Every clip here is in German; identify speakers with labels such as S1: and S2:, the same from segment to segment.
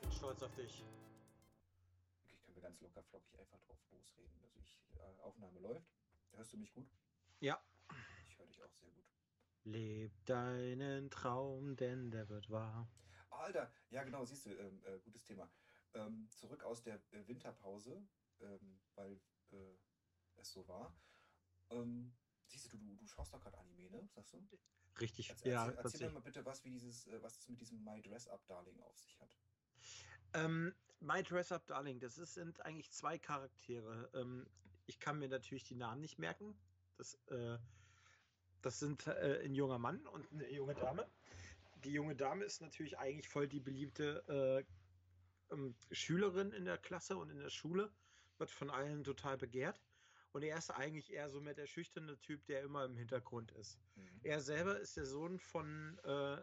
S1: Bin stolz auf dich.
S2: Ich kann mir ganz locker flockig einfach drauf losreden. Also ich, äh, Aufnahme läuft. Hörst du mich gut?
S1: Ja.
S2: Ich höre dich auch sehr gut.
S1: Leb deinen Traum, denn der wird wahr.
S2: Alter, ja genau, siehst du, ähm, äh, gutes Thema. Ähm, zurück aus der äh, Winterpause, ähm, weil äh, es so war. Ähm, siehst du, du, du schaust doch gerade Anime, ne? Sagst du?
S1: Richtig,
S2: Erzähl,
S1: ja.
S2: erzähl, erzähl mir mal bitte was, wie dieses, äh, was es mit diesem My Dress Up Darling auf sich hat.
S1: Ähm, My Dress Up Darling, das ist, sind eigentlich zwei Charaktere. Ähm, ich kann mir natürlich die Namen nicht merken. Das, äh, das sind äh, ein junger Mann und eine junge Dame. Die junge Dame ist natürlich eigentlich voll die beliebte äh, ähm, Schülerin in der Klasse und in der Schule, wird von allen total begehrt. Und er ist eigentlich eher so mehr der schüchterne Typ, der immer im Hintergrund ist.
S2: Mhm.
S1: Er selber ist der Sohn von, äh,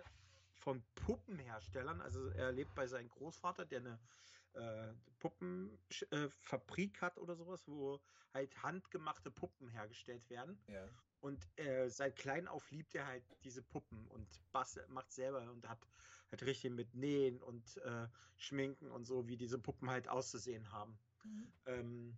S1: von Puppenherstellern. Also er lebt bei seinem Großvater, der eine äh, Puppenfabrik äh, hat oder sowas, wo halt handgemachte Puppen hergestellt werden.
S2: Ja.
S1: Und äh, seit klein auf liebt er halt diese Puppen und bastelt, macht selber und hat halt richtig mit Nähen und äh, Schminken und so, wie diese Puppen halt auszusehen haben.
S2: Mhm.
S1: Ähm,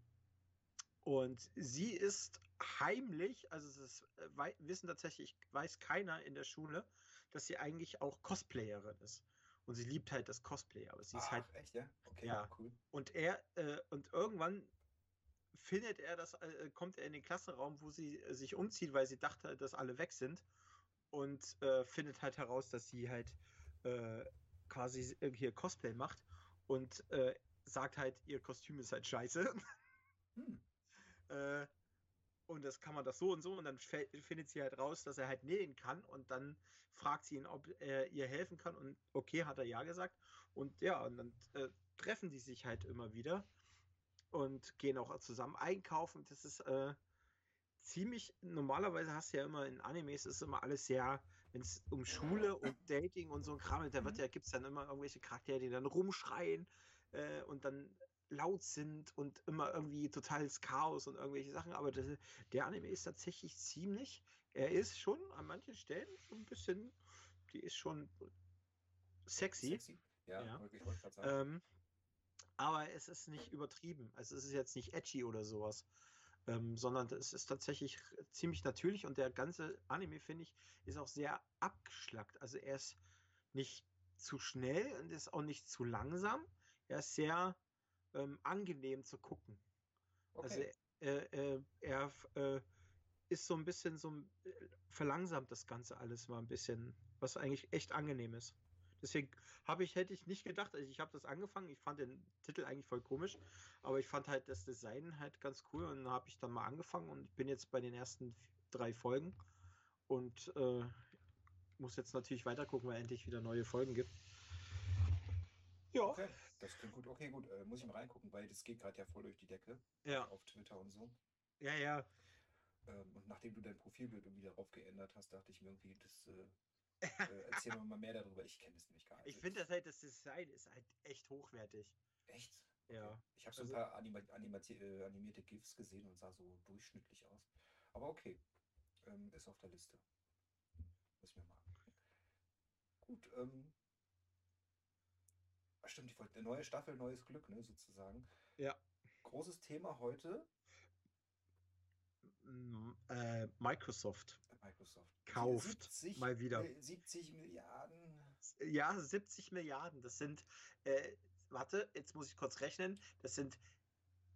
S1: und sie ist heimlich, also es ist, äh, wei- wissen tatsächlich, weiß keiner in der Schule, dass sie eigentlich auch Cosplayerin ist. Und sie liebt halt das Cosplay, aber sie ist
S2: Ach,
S1: halt,
S2: echt, ja? Okay,
S1: Ja.
S2: cool.
S1: und er, äh, und irgendwann findet er das, äh, kommt er in den Klassenraum, wo sie äh, sich umzieht, weil sie dachte, dass alle weg sind. Und äh, findet halt heraus, dass sie halt äh, quasi äh, hier Cosplay macht und äh, sagt halt, ihr Kostüm ist halt scheiße. Äh, und das kann man das so und so und dann findet sie halt raus, dass er halt nähen kann und dann fragt sie ihn, ob er ihr helfen kann und okay, hat er ja gesagt und ja, und dann äh, treffen die sich halt immer wieder und gehen auch zusammen einkaufen. Das ist äh, ziemlich, normalerweise hast du ja immer in Animes ist immer alles sehr, wenn es um Schule und Dating und so ein Kram, da wird
S2: Mhm.
S1: ja, gibt es dann immer irgendwelche Charaktere, die dann rumschreien äh, und dann laut sind und immer irgendwie totales Chaos und irgendwelche Sachen, aber das, der Anime ist tatsächlich ziemlich, er ist schon an manchen Stellen ein bisschen, die ist schon sexy,
S2: Sexy. Ja,
S1: Ja. ähm, aber es ist nicht übertrieben, also es ist jetzt nicht edgy oder sowas, ähm, sondern es ist tatsächlich ziemlich natürlich und der ganze Anime, finde ich, ist auch sehr abgeschlackt, also er ist nicht zu schnell und ist auch nicht zu langsam, er ist sehr ähm, angenehm zu gucken. Also
S2: okay.
S1: äh, äh, er äh, ist so ein bisschen so ein- äh, verlangsamt das Ganze alles mal ein bisschen, was eigentlich echt angenehm ist. Deswegen habe ich, hätte ich nicht gedacht, also ich habe das angefangen, ich fand den Titel eigentlich voll komisch, aber ich fand halt das Design halt ganz cool und habe ich dann mal angefangen und ich bin jetzt bei den ersten drei Folgen und äh, muss jetzt natürlich weiter gucken, weil endlich wieder neue Folgen gibt. Ja,
S2: Okay, das klingt gut. Okay, gut. Äh, muss ich mal reingucken, weil das geht gerade ja voll durch die Decke
S1: ja,
S2: auf Twitter und so.
S1: ja, ja.
S2: Ähm, und nachdem du dein Profilbild irgendwie darauf geändert hast, dachte ich mir irgendwie, das äh, äh, erzähl mir mal mehr darüber. Ich kenne es nämlich gar nicht.
S1: Ich finde das halt, das Design ist halt echt hochwertig.
S2: Echt?
S1: Ja.
S2: Ich habe so
S1: Also-
S2: ein paar anima äh, animierte GIFs gesehen und sah so durchschnittlich aus. Aber okay. Ähm, ist auf der Liste. Muss ich mir mal angucken. Gut, ähm. Ach, Stimmt, die Folge- eine neue Staffel, neues Glück, ne, sozusagen.
S1: Ja.
S2: Großes Thema heute,
S1: M- Äh, Microsoft
S2: Microsoft.
S1: Kauft
S2: 70,
S1: mal wieder.
S2: äh, 70 Milliarden.
S1: Ja, 70 Milliarden. Das sind, äh, warte, jetzt muss ich kurz rechnen. Das sind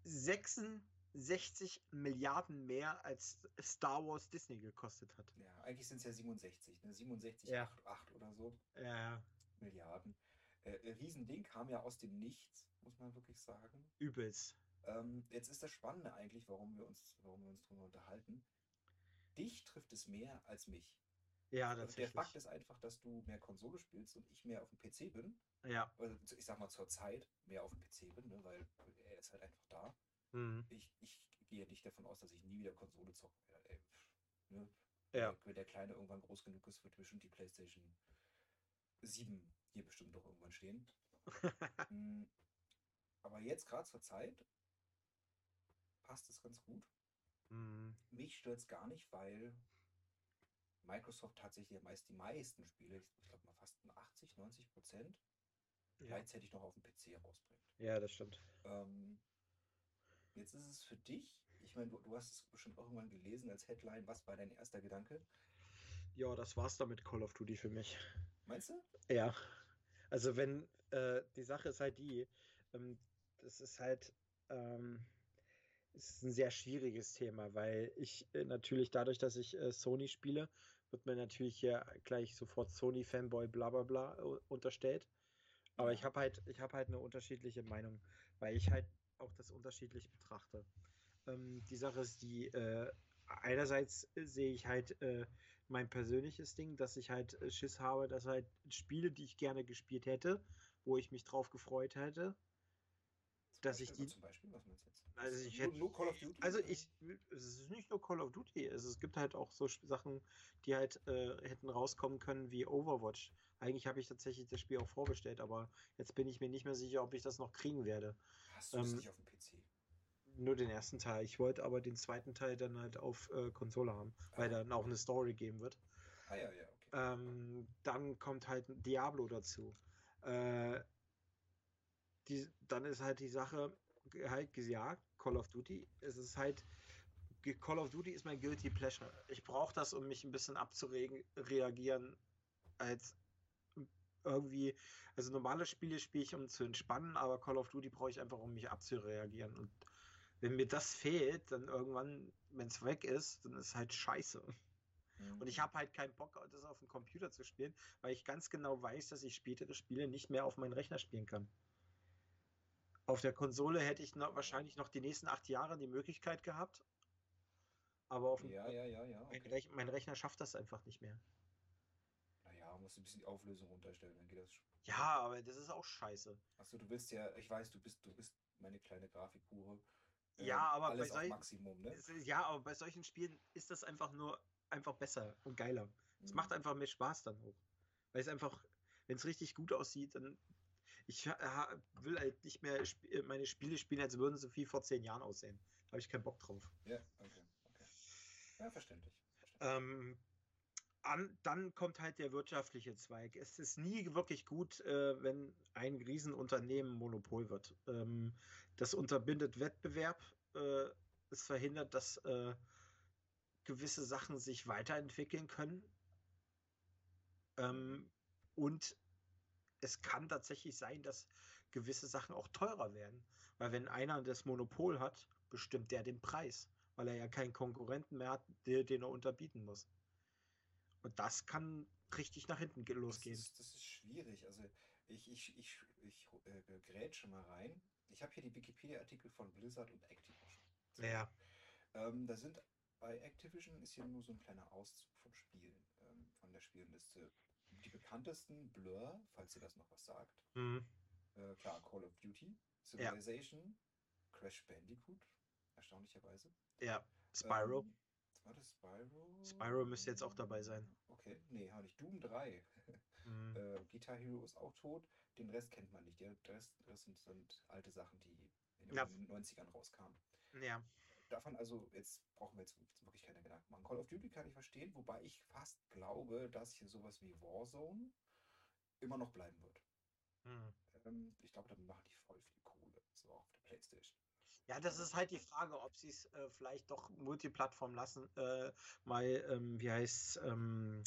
S1: 66 Milliarden mehr, als Star Wars Disney gekostet hat.
S2: Ja, eigentlich sind es ja 67, ne? 67,
S1: Ja.
S2: 8, 8 oder so
S1: Ja,
S2: Milliarden. Äh, Riesending kam ja aus dem Nichts, muss man wirklich sagen.
S1: übelst.
S2: Ähm, jetzt ist das Spannende eigentlich, warum wir uns, warum wir uns darüber unterhalten. Dich trifft es mehr als mich.
S1: Ja,
S2: Also der
S1: tatsächlich.
S2: Fakt ist einfach, dass du mehr Konsole spielst und ich mehr auf dem PC bin.
S1: Ja.
S2: Also ich sag mal zur Zeit mehr auf dem PC bin, ne, weil er ist halt einfach da.
S1: Mhm.
S2: Ich, ich gehe nicht davon aus, dass ich nie wieder Konsole zocken werde. Ey, ne?
S1: Ja.
S2: Wenn- Wenn der Kleine irgendwann groß genug ist, wird bestimmt die PlayStation 7 hier bestimmt doch irgendwann stehen. Mm, Aber jetzt gerade zur Zeit passt es ganz gut.
S1: Mhm.
S2: Mich stört es gar nicht, weil Microsoft tatsächlich meist die meisten Spiele, ich glaube mal fast 80, 90 Prozent, ja. gleichzeitig noch auf dem PC rausbringt.
S1: Ja, das stimmt.
S2: Ähm, jetzt ist es für dich, ich meine, du, du hast es bestimmt auch irgendwann gelesen als Headline, was war dein erster Gedanke?
S1: Ja, das war's damit Call of Duty für mich.
S2: Meinst du?
S1: Ja. Also wenn, äh, die Sache ist halt die, ähm, das ist halt, ähm, es ist ein sehr schwieriges Thema, weil ich äh, natürlich dadurch, dass ich äh, Sony spiele, wird mir natürlich hier gleich sofort Sony-Fanboy bla bla bla äh, unterstellt. Aber ich habe halt, ich habe halt eine unterschiedliche Meinung, weil ich halt auch das unterschiedlich betrachte. Ähm, die Sache ist die, äh, einerseits sehe ich halt äh, mein persönliches Ding, dass ich halt äh, Schiss habe, dass halt Spiele, die ich gerne gespielt hätte, wo ich mich drauf gefreut hätte, dass ich die.
S2: Zum Beispiel, was meinst du jetzt?
S1: Also ich hätte, nur Call of Duty? Also ich, es ist nicht nur Call of Duty, es, es gibt halt auch so Sachen, die halt äh, hätten rauskommen können wie Overwatch. Eigentlich habe ich tatsächlich das Spiel auch vorbestellt, aber jetzt bin ich mir nicht mehr sicher, ob ich das noch kriegen werde.
S2: Hast du ähm, das nicht auf dem PC?
S1: Nur den ersten Teil. Ich wollte aber den zweiten Teil dann halt auf äh, Konsole haben, ah. weil dann auch eine Story geben wird.
S2: Ah ja, ja, okay.
S1: Ähm, dann kommt halt Diablo dazu. Äh, die, dann ist halt die Sache, halt gesagt, Call of Duty, es ist halt, Call of Duty ist mein Guilty Pleasure. Ich brauche das, um mich ein bisschen abzuregen, reagieren, als irgendwie, also normale Spiele spiele ich, um zu entspannen, aber Call of Duty brauche ich einfach, um mich abzureagieren. Und wenn mir das fehlt, dann irgendwann, wenn es weg ist, dann ist halt scheiße. Mhm. Und ich habe halt keinen Bock, das auf dem Computer zu spielen, weil ich ganz genau weiß, dass ich spätere Spiele nicht mehr auf meinen Rechner spielen kann. Auf der Konsole hätte ich noch, wahrscheinlich noch die nächsten acht Jahre die Möglichkeit gehabt. Aber auf dem,
S2: ja, ja, ja, ja,
S1: okay. mein, Rech mein, Rechner schafft das einfach nicht mehr.
S2: Naja, musst du ein bisschen die Auflösung runterstellen, dann geht das.
S1: Ja, aber das ist auch scheiße.
S2: Achso, du bist ja, ich weiß, du bist, du bist meine kleine Grafikhure.
S1: Ähm, ja, aber
S2: alles
S1: bei
S2: auf Maximum, ne?
S1: Ja, aber bei solchen Spielen ist das einfach nur einfach besser und geiler. Es mhm. macht einfach mehr Spaß dann hoch. Weil es einfach, wenn es richtig gut aussieht, dann ich will halt nicht mehr sp äh, meine Spiele spielen, als würden sie wie vor zehn Jahren aussehen. Da habe ich keinen Bock drauf.
S2: Ja, okay. okay. Ja, verständlich. verständlich.
S1: Ähm, an, dann kommt halt der wirtschaftliche Zweig. Es ist nie wirklich gut, äh, wenn ein Riesenunternehmen Monopol wird. Ähm, das unterbindet Wettbewerb. Äh, es verhindert, dass äh, gewisse Sachen sich weiterentwickeln können. Ähm, und es kann tatsächlich sein, dass gewisse Sachen auch teurer werden. Weil wenn einer das Monopol hat, bestimmt der den Preis, weil er ja keinen Konkurrenten mehr hat, den er unterbieten muss. Und das kann richtig nach hinten losgehen.
S2: Das ist, das ist schwierig. Also ich, ich, ich, ich äh, grätsche mal rein. Ich habe hier die Wikipedia-Artikel von Blizzard und Activision.
S1: Ja.
S2: Ähm, da sind bei Activision ist hier nur so ein kleiner Auszug von Spielen, ähm, von der Spielliste die bekanntesten Blur, falls ihr das noch was sagt.
S1: Mhm.
S2: Äh, klar, Call of Duty, Civilization, ja. Crash Bandicoot, erstaunlicherweise.
S1: Ja, Spyro. Ähm,
S2: war das Spyro?
S1: Spyro müsste jetzt auch dabei sein.
S2: Okay, nee, habe ich. Doom 3. Mhm. äh, Guitar Hero ist auch tot. Den Rest kennt man nicht. Der Rest, Rest sind, sind alte Sachen, die in den ja. 90ern rauskamen.
S1: Ja
S2: davon, also jetzt brauchen wir jetzt wirklich keine Gedanken machen. Call of Duty kann ich verstehen, wobei ich fast glaube, dass hier sowas wie Warzone immer noch bleiben wird.
S1: Hm.
S2: Ähm, ich glaube, damit machen die voll viel Kohle, so auf der Playstation.
S1: Ja, das ist halt die Frage, ob sie es äh, vielleicht doch Multiplattform lassen. Äh, mal, ähm, wie heißt ähm,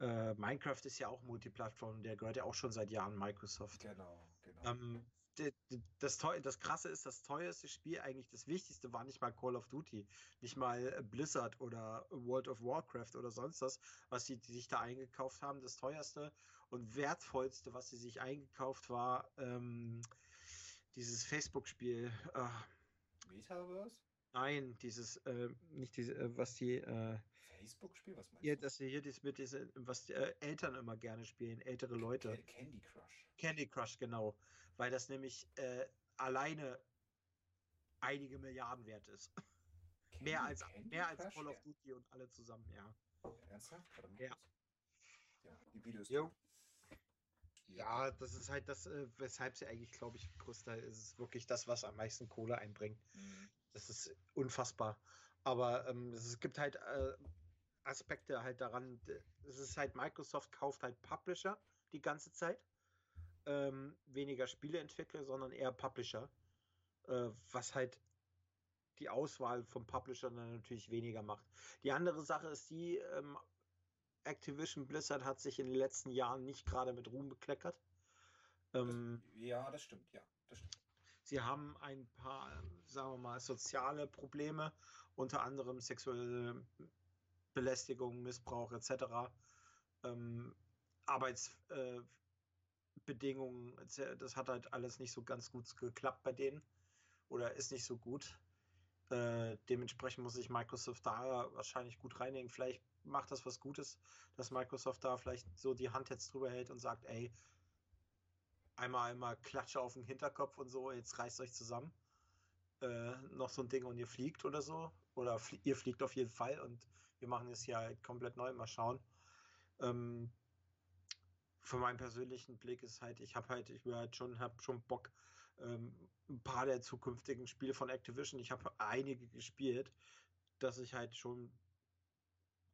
S1: äh, Minecraft ist ja auch Multiplattform, der gehört ja auch schon seit Jahren Microsoft.
S2: Genau, genau.
S1: Ähm, das, das Krasse ist, das teuerste Spiel, eigentlich das Wichtigste, war nicht mal Call of Duty, nicht mal Blizzard oder World of Warcraft oder sonst was, was sie sich da eingekauft haben. Das teuerste und wertvollste, was sie sich eingekauft war, ähm, dieses Facebook-Spiel. Äh,
S2: Metaverse?
S1: Nein, dieses, äh, nicht diese, äh, was die. Äh,
S2: Facebook-Spiel? Was meinst
S1: ja, du? Das hier, das mit diese, was die äh, Eltern immer gerne spielen, ältere Leute.
S2: Candy Crush.
S1: Candy Crush, genau weil das nämlich äh, alleine einige Milliarden wert ist. Candy, mehr als, mehr als Call of Duty und alle zusammen, ja.
S2: Ernsthaft?
S1: Ja.
S2: Ja, die Videos.
S1: Jo. Ja, das ist halt das, äh, weshalb sie eigentlich, glaube ich, größter ist es wirklich das, was am meisten Kohle einbringt. Mhm. Das ist unfassbar. Aber ähm, es gibt halt, äh, Aspekte halt daran, es ist halt Microsoft kauft halt Publisher die ganze Zeit. Ähm, weniger Spieleentwickler, sondern eher Publisher. Äh, was halt die Auswahl vom Publisher dann natürlich weniger macht. Die andere Sache ist die, ähm, Activision Blizzard hat sich in den letzten Jahren nicht gerade mit Ruhm bekleckert.
S2: Ähm, das, ja, das stimmt, ja, das stimmt.
S1: Sie haben ein paar, sagen wir mal, soziale Probleme, unter anderem sexuelle Belästigung, Missbrauch etc. Ähm, Arbeitsbedingungen, äh, das hat halt alles nicht so ganz gut geklappt bei denen oder ist nicht so gut. Äh, dementsprechend muss sich Microsoft da wahrscheinlich gut reinlegen. Vielleicht macht das was Gutes, dass Microsoft da vielleicht so die Hand jetzt drüber hält und sagt, ey, einmal, einmal Klatsche auf den Hinterkopf und so, jetzt reißt euch zusammen. Äh, noch so ein Ding und ihr fliegt oder so. Oder flie ihr fliegt auf jeden Fall und wir machen es hier halt komplett neu. Mal schauen. Ähm, für meinen persönlichen Blick ist halt, ich habe halt, ich will halt schon, habe schon Bock, ähm, ein paar der zukünftigen Spiele von Activision. Ich habe einige gespielt, dass ich halt schon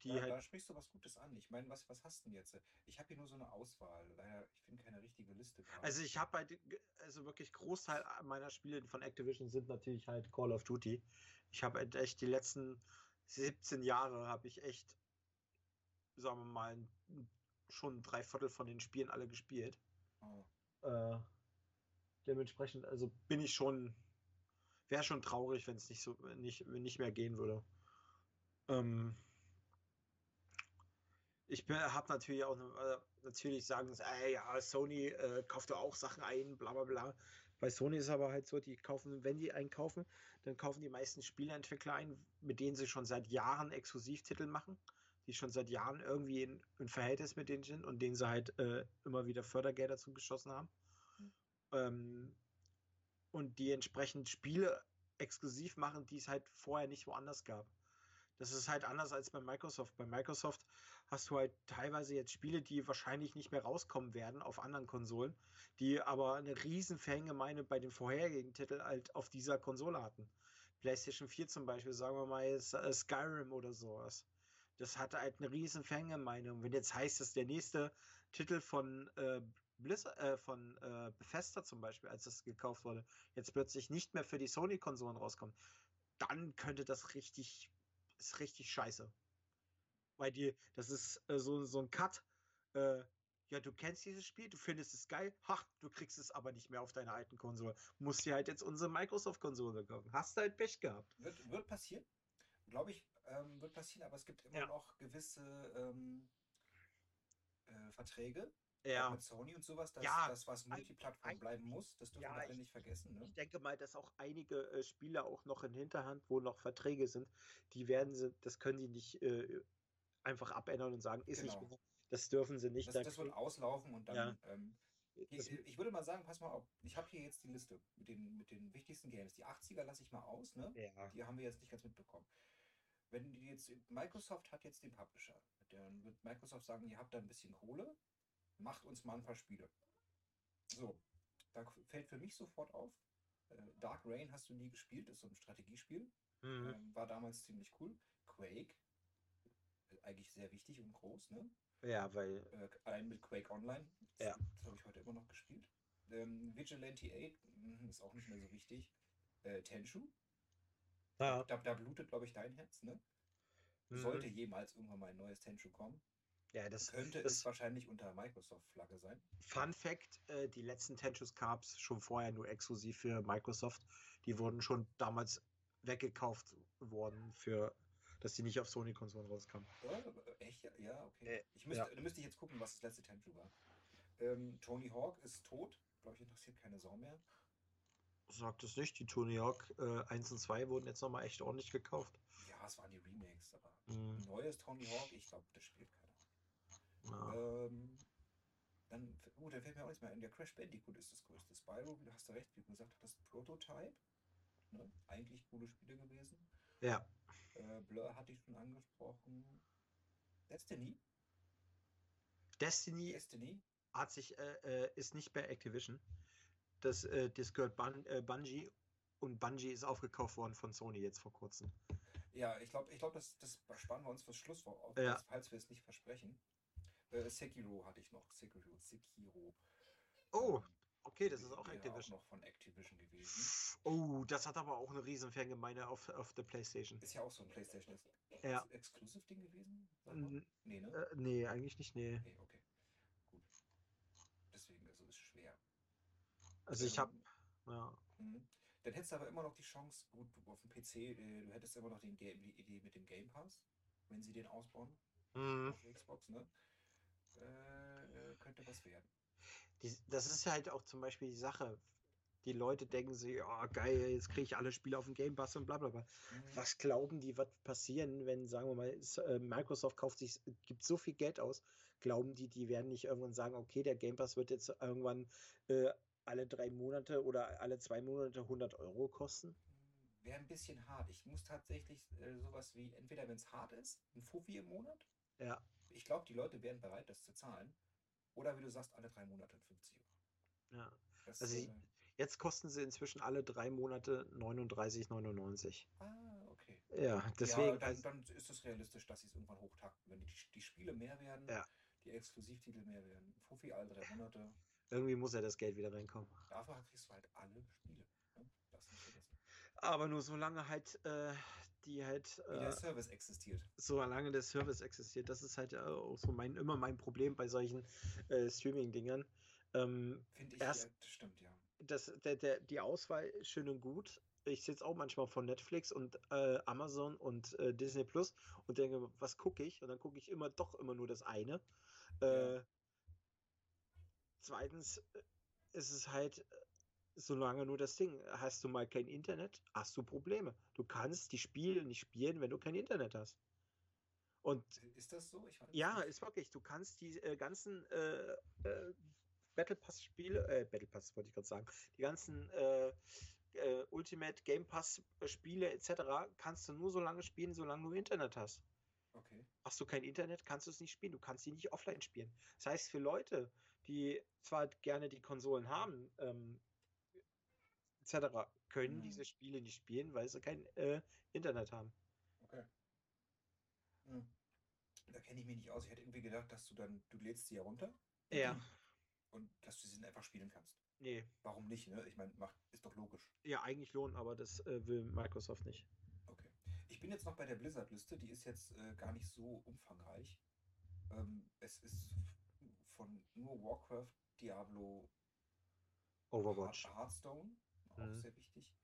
S2: die ja, halt. Da sprichst du was Gutes an. Ich meine, was, was hast du denn jetzt? Ich habe hier nur so eine Auswahl. Leider, ich finde keine richtige Liste.
S1: Gerade. Also ich habe halt, also wirklich Großteil meiner Spiele von Activision sind natürlich halt Call of Duty. Ich habe halt echt die letzten 17 Jahre habe ich echt, sagen wir mal, schon drei Viertel von den Spielen alle gespielt. Oh. Äh, dementsprechend, also bin ich schon, wäre schon traurig, wenn es nicht so, nicht, nicht mehr gehen würde. Ähm, ich habe natürlich auch, äh, natürlich sagen sie, ey, ja, Sony äh, kauft doch auch Sachen ein, bla bla bla. Bei Sony ist aber halt so, die kaufen, wenn die einkaufen, dann kaufen die meisten Spieleentwickler ein, mit denen sie schon seit Jahren Exklusivtitel machen, die schon seit Jahren irgendwie in, in Verhältnis mit denen sind und denen sie halt äh, immer wieder Fördergelder zugeschossen haben. Mhm. Ähm, und die entsprechend Spiele exklusiv machen, die es halt vorher nicht woanders gab. Das ist halt anders als bei Microsoft. Bei Microsoft hast du halt teilweise jetzt Spiele, die wahrscheinlich nicht mehr rauskommen werden auf anderen Konsolen, die aber eine riesen Fangemeinde bei den vorherigen Titeln halt auf dieser Konsole hatten. PlayStation 4 zum Beispiel, sagen wir mal äh, Skyrim oder sowas. Das hatte halt eine riesen Fangemeinde. Und wenn jetzt heißt, dass der nächste Titel von äh, Blizzard, äh, von äh, Bethesda zum Beispiel, als das gekauft wurde, jetzt plötzlich nicht mehr für die Sony-Konsolen rauskommt, dann könnte das richtig, ist richtig scheiße weil die, das ist äh, so, so ein Cut. Äh, ja, du kennst dieses Spiel, du findest es geil, ha, du kriegst es aber nicht mehr auf deiner alten Konsole. Musst dir halt jetzt unsere Microsoft-Konsole kaufen. Hast du halt Pech gehabt.
S2: Wird, wird passieren, glaube ich, ähm, wird passieren, aber es gibt immer ja. noch gewisse ähm, äh, Verträge
S1: ja.
S2: mit Sony und sowas, dass ja, das, was Multiplattform bleiben muss, das dürfen ja, wir alle nicht vergessen. Ne?
S1: Ich denke mal, dass auch einige äh, Spieler auch noch in Hinterhand, wo noch Verträge sind, die werden sie, das können die nicht äh, einfach abändern und sagen, ist genau. nicht. Das dürfen sie nicht.
S2: Das, das wird auslaufen und dann. Ja. Ähm, ich, ich würde mal sagen, pass mal auf, ich habe hier jetzt die Liste mit den, mit den wichtigsten Games. Die 80er lasse ich mal aus, ne? Ja. Die haben wir jetzt nicht ganz mitbekommen. Wenn die jetzt, Microsoft hat jetzt den Publisher. Dann wird Microsoft sagen, ihr habt da ein bisschen Kohle, macht uns mal ein paar Spiele. So, da fällt für mich sofort auf, äh, Dark Rain hast du nie gespielt, ist so ein Strategiespiel. Mhm. Ähm, war damals ziemlich cool. Quake eigentlich sehr wichtig und groß, ne?
S1: Ja, weil.
S2: Äh, allein mit Quake Online. Das, ja. das habe ich heute immer noch gespielt. Ähm, Vigilante 8 mh, ist auch nicht mehr so wichtig. Äh, Tenshu. Ja. Da, da blutet, glaube ich, dein Herz, ne? Mhm. Sollte jemals irgendwann mal ein neues Tenshu kommen. Ja, das könnte das es wahrscheinlich unter Microsoft-Flagge sein.
S1: Fun Fact: äh, Die letzten Tenshus gab es schon vorher nur exklusiv für Microsoft. Die wurden schon damals weggekauft worden für dass die nicht auf Sony-Konsolen rauskamen.
S2: Ja, echt? Ja, okay. Äh, ich müsste, ja. Da müsste ich jetzt gucken, was das letzte Tenchu war. Ähm, Tony Hawk ist tot. Glaube ich, interessiert keine Sau mehr.
S1: Sagt es nicht. Die Tony Hawk äh, 1 und 2 wurden jetzt nochmal echt ordentlich gekauft.
S2: Ja, es waren die Remakes, aber mhm. neues Tony Hawk, ich glaube, das spielt keiner. Ja. Ähm, dann, gut, dann fällt mir auch nichts mehr ein. Der Crash Bandicoot ist das größte. Spyro, du hast du recht, wie du gesagt hast, das Prototype. Ne? Eigentlich coole Spiele gewesen.
S1: Ja.
S2: Äh, Blur hatte ich schon angesprochen. Destiny?
S1: Destiny, Destiny? hat sich, äh, äh, ist nicht bei Activision. Das, äh, das gehört Bun äh, Bungie und Bungie ist aufgekauft worden von Sony jetzt vor kurzem.
S2: Ja, ich glaube, ich glaub, das, das sparen wir uns fürs Schlusswort auf,
S1: Ja.
S2: falls wir es nicht versprechen. Äh, Sekiro hatte ich noch. Sekiro. Sekiro.
S1: Oh,
S2: Ähm,
S1: okay, das ist auch Activision.
S2: noch von Activision gewesen.
S1: Oh, das hat aber auch eine riesen Fangemeinde auf, auf der Playstation.
S2: Ist ja auch so ein PlayStation
S1: Ja.
S2: Exclusive-Ding gewesen?
S1: N-
S2: Nee, ne?
S1: Äh, nee, eigentlich nicht, nee.
S2: Nee, okay. Gut. Deswegen, also ist schwer.
S1: Also ich habe,
S2: Ähm,
S1: ja.
S2: Mhm. Dann hättest du aber immer noch die Chance, gut, du auf dem PC, äh, du hättest immer noch die, die die Idee mit dem Game Pass, wenn sie den ausbauen
S1: Mhm.
S2: Xbox, ne? Äh, äh, könnte was werden.
S1: Die, das ist halt auch zum Beispiel die Sache. Die Leute denken sich, oh geil, jetzt kriege ich alle Spiele auf dem Game Pass und bla bla bla.
S2: Mhm.
S1: Was glauben die, wird passieren, wenn, sagen wir mal, äh, Microsoft kauft sich, gibt so viel Geld aus, glauben die, die werden nicht irgendwann sagen, okay, der Game Pass wird jetzt irgendwann äh, alle drei Monate oder alle zwei Monate 100 Euro kosten?
S2: Wäre ein bisschen hart. Ich muss tatsächlich äh, sowas wie, entweder wenn es hart ist, ein Fuffi im Monat.
S1: Ja,
S2: Ich glaube, die Leute wären bereit, das zu zahlen. Oder wie du sagst, alle drei Monate 50 Euro.
S1: ja.
S2: Das,
S1: Also
S2: äh,
S1: ich- Jetzt kosten sie inzwischen alle drei Monate 39,99.
S2: ah, okay.
S1: Ja, deswegen.
S2: ja, dann, dann ist es realistisch, dass sie es irgendwann hochtakten. Wenn die, die Spiele mehr werden,
S1: Ja.
S2: die Exklusivtitel mehr werden. Fuffi alle drei Monate.
S1: irgendwie muss ja das Geld wieder reinkommen.
S2: Dafür kriegst du halt alle Spiele. Ne? Das nicht vergessen.
S1: Aber nur solange halt äh, die halt,
S2: Wie der
S1: äh,
S2: Service existiert.
S1: solange der Service existiert, das ist halt äh, auch so mein, immer mein Problem bei solchen äh, Streaming-Dingern. Ähm,
S2: Finde ich,
S1: erst-
S2: ja, das stimmt, ja.
S1: das, der, der, die Auswahl ist schön und gut. Ich sitze auch manchmal von Netflix und äh, Amazon und äh, Disney Plus und denke, was gucke ich? Und dann gucke ich immer doch immer nur das eine.
S2: Ja.
S1: Zweitens äh, ist es halt, solange nur das Ding, hast du mal kein Internet, hast du Probleme. Du kannst die Spiele nicht spielen, wenn du kein Internet hast. Und
S2: Ist das so?
S1: Ja,
S2: nicht.
S1: ist wirklich. Du kannst die äh, ganzen äh, äh, Battle Pass Spiele, äh, Battle Pass wollte ich gerade sagen, die ganzen äh, äh, Ultimate Game Pass äh, Spiele etc. kannst du nur so lange spielen, solange du Internet hast.
S2: Okay.
S1: Hast du kein Internet, kannst du es nicht spielen. Du kannst sie nicht offline spielen. Das heißt, für Leute, die zwar gerne die Konsolen haben, ähm, etc., können
S2: Mhm.
S1: diese Spiele nicht spielen, weil sie kein äh, Internet haben.
S2: Okay. Hm. Da kenne ich mich nicht aus. Ich hätte irgendwie gedacht, dass du dann, du lädst sie ja runter
S1: Ja.
S2: und dass du sie dann einfach spielen kannst.
S1: Nee.
S2: Warum nicht, ne? Ich meine, macht, ist doch logisch.
S1: Ja, eigentlich lohnen, aber das äh, will Microsoft nicht.
S2: Okay. Ich bin jetzt noch bei der Blizzard-Liste, die ist jetzt äh, gar nicht so umfangreich. Ähm, es ist von nur Warcraft, Diablo,
S1: Overwatch.
S2: Heart- Hearthstone, auch
S1: Mhm.
S2: sehr wichtig.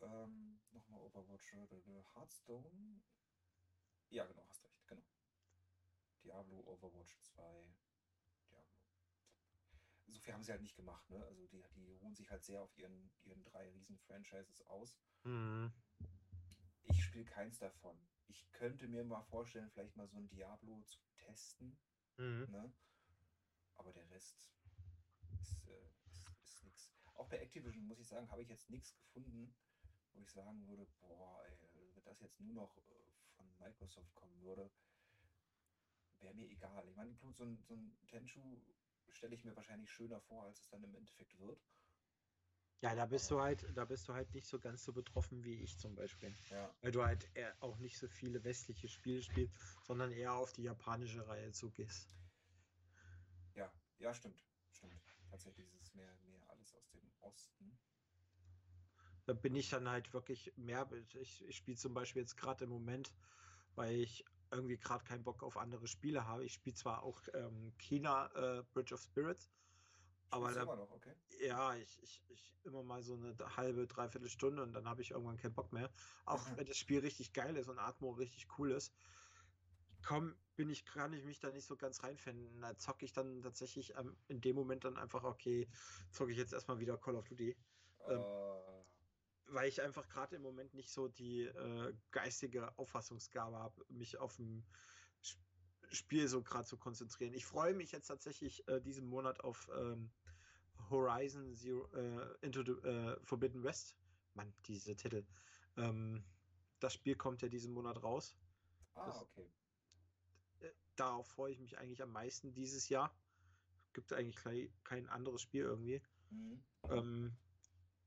S2: Ähm, Nochmal Overwatch, äh, äh, Hearthstone. Ja, genau, hast recht, genau. Diablo, Overwatch 2, Diablo. So viel haben sie halt nicht gemacht, ne? Also die, die ruhen sich halt sehr auf ihren, ihren drei riesen Franchises aus.
S1: Mhm.
S2: Ich spiele keins davon. Ich könnte mir mal vorstellen, vielleicht mal so ein Diablo zu testen,
S1: Mhm.
S2: ne? Aber der Rest ist, äh. Auch bei Activision, muss ich sagen, habe ich jetzt nichts gefunden, wo ich sagen würde, boah, ey, wenn das jetzt nur noch äh, von Microsoft kommen würde, wäre mir egal. Ich meine, so ein, so ein Tenchu stelle ich mir wahrscheinlich schöner vor, als es dann im Endeffekt wird.
S1: Ja, da bist du halt, da bist du halt nicht so ganz so betroffen wie ich zum Beispiel.
S2: Ja.
S1: Weil du halt auch nicht so viele westliche Spiele spielst, sondern eher auf die japanische Reihe zugehst.
S2: Ja, ja, stimmt. Stimmt. Tatsächlich ist es mehr, mehr alles aus dem Osten.
S1: Da bin ich dann halt wirklich mehr. Ich, ich spiele zum Beispiel jetzt gerade im Moment, weil ich irgendwie gerade keinen Bock auf andere Spiele habe. Ich spiele zwar auch ähm, China äh, Bridge of Spirits, aber da,
S2: noch, okay?
S1: ja, ich, ich, ich immer mal so eine halbe, dreiviertel Stunde und dann habe ich irgendwann keinen Bock mehr. Auch wenn das Spiel richtig geil ist und Atmo richtig cool ist, komm, bin ich, kann ich mich da nicht so ganz reinfinden. Da zocke ich dann tatsächlich ähm, in dem Moment dann einfach, okay, zocke ich jetzt erstmal wieder Call of Duty. Ähm,
S2: Äh,
S1: Weil ich einfach gerade im Moment nicht so die äh, geistige Auffassungsgabe habe, mich auf ein Sp- Spiel so gerade zu konzentrieren. Ich freue mich jetzt tatsächlich äh, diesen Monat auf ähm, Horizon Zero, äh, Into the äh, Forbidden West. Mann, diese Titel. Ähm, das Spiel kommt ja diesen Monat raus.
S2: ah, okay.
S1: Darauf freue ich mich eigentlich am meisten dieses Jahr. Gibt eigentlich kein, kein anderes Spiel irgendwie.
S2: Mhm.
S1: Ähm,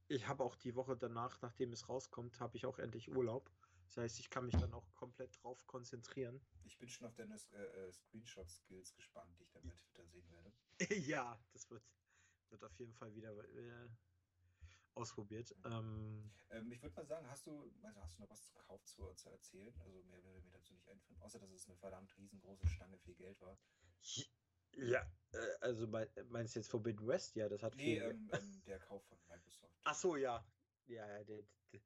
S1: ich habe auch die Woche danach, nachdem es rauskommt, habe ich auch endlich Urlaub. Das heißt, ich kann mich dann auch komplett drauf konzentrieren.
S2: Ich bin schon auf deine äh, äh, Screenshot-Skills gespannt, die ich dann bei Twitter sehen werde.
S1: ja, das wird, wird auf jeden Fall wieder äh, ausprobiert. Ähm,
S2: ähm, ich würde mal sagen, hast du, also hast du noch was zum Kauf zu, zu erzählen? Also mehr würde mir dazu nicht einfallen, außer dass es eine verdammt riesengroße Stange viel Geld war.
S1: Ja, äh, also mein, meinst du jetzt Forbidden West? Ja, das hat
S2: nee, viel. Ähm, ähm, der Kauf von Microsoft.
S1: Ach so, ja. Ja, ja, der, der,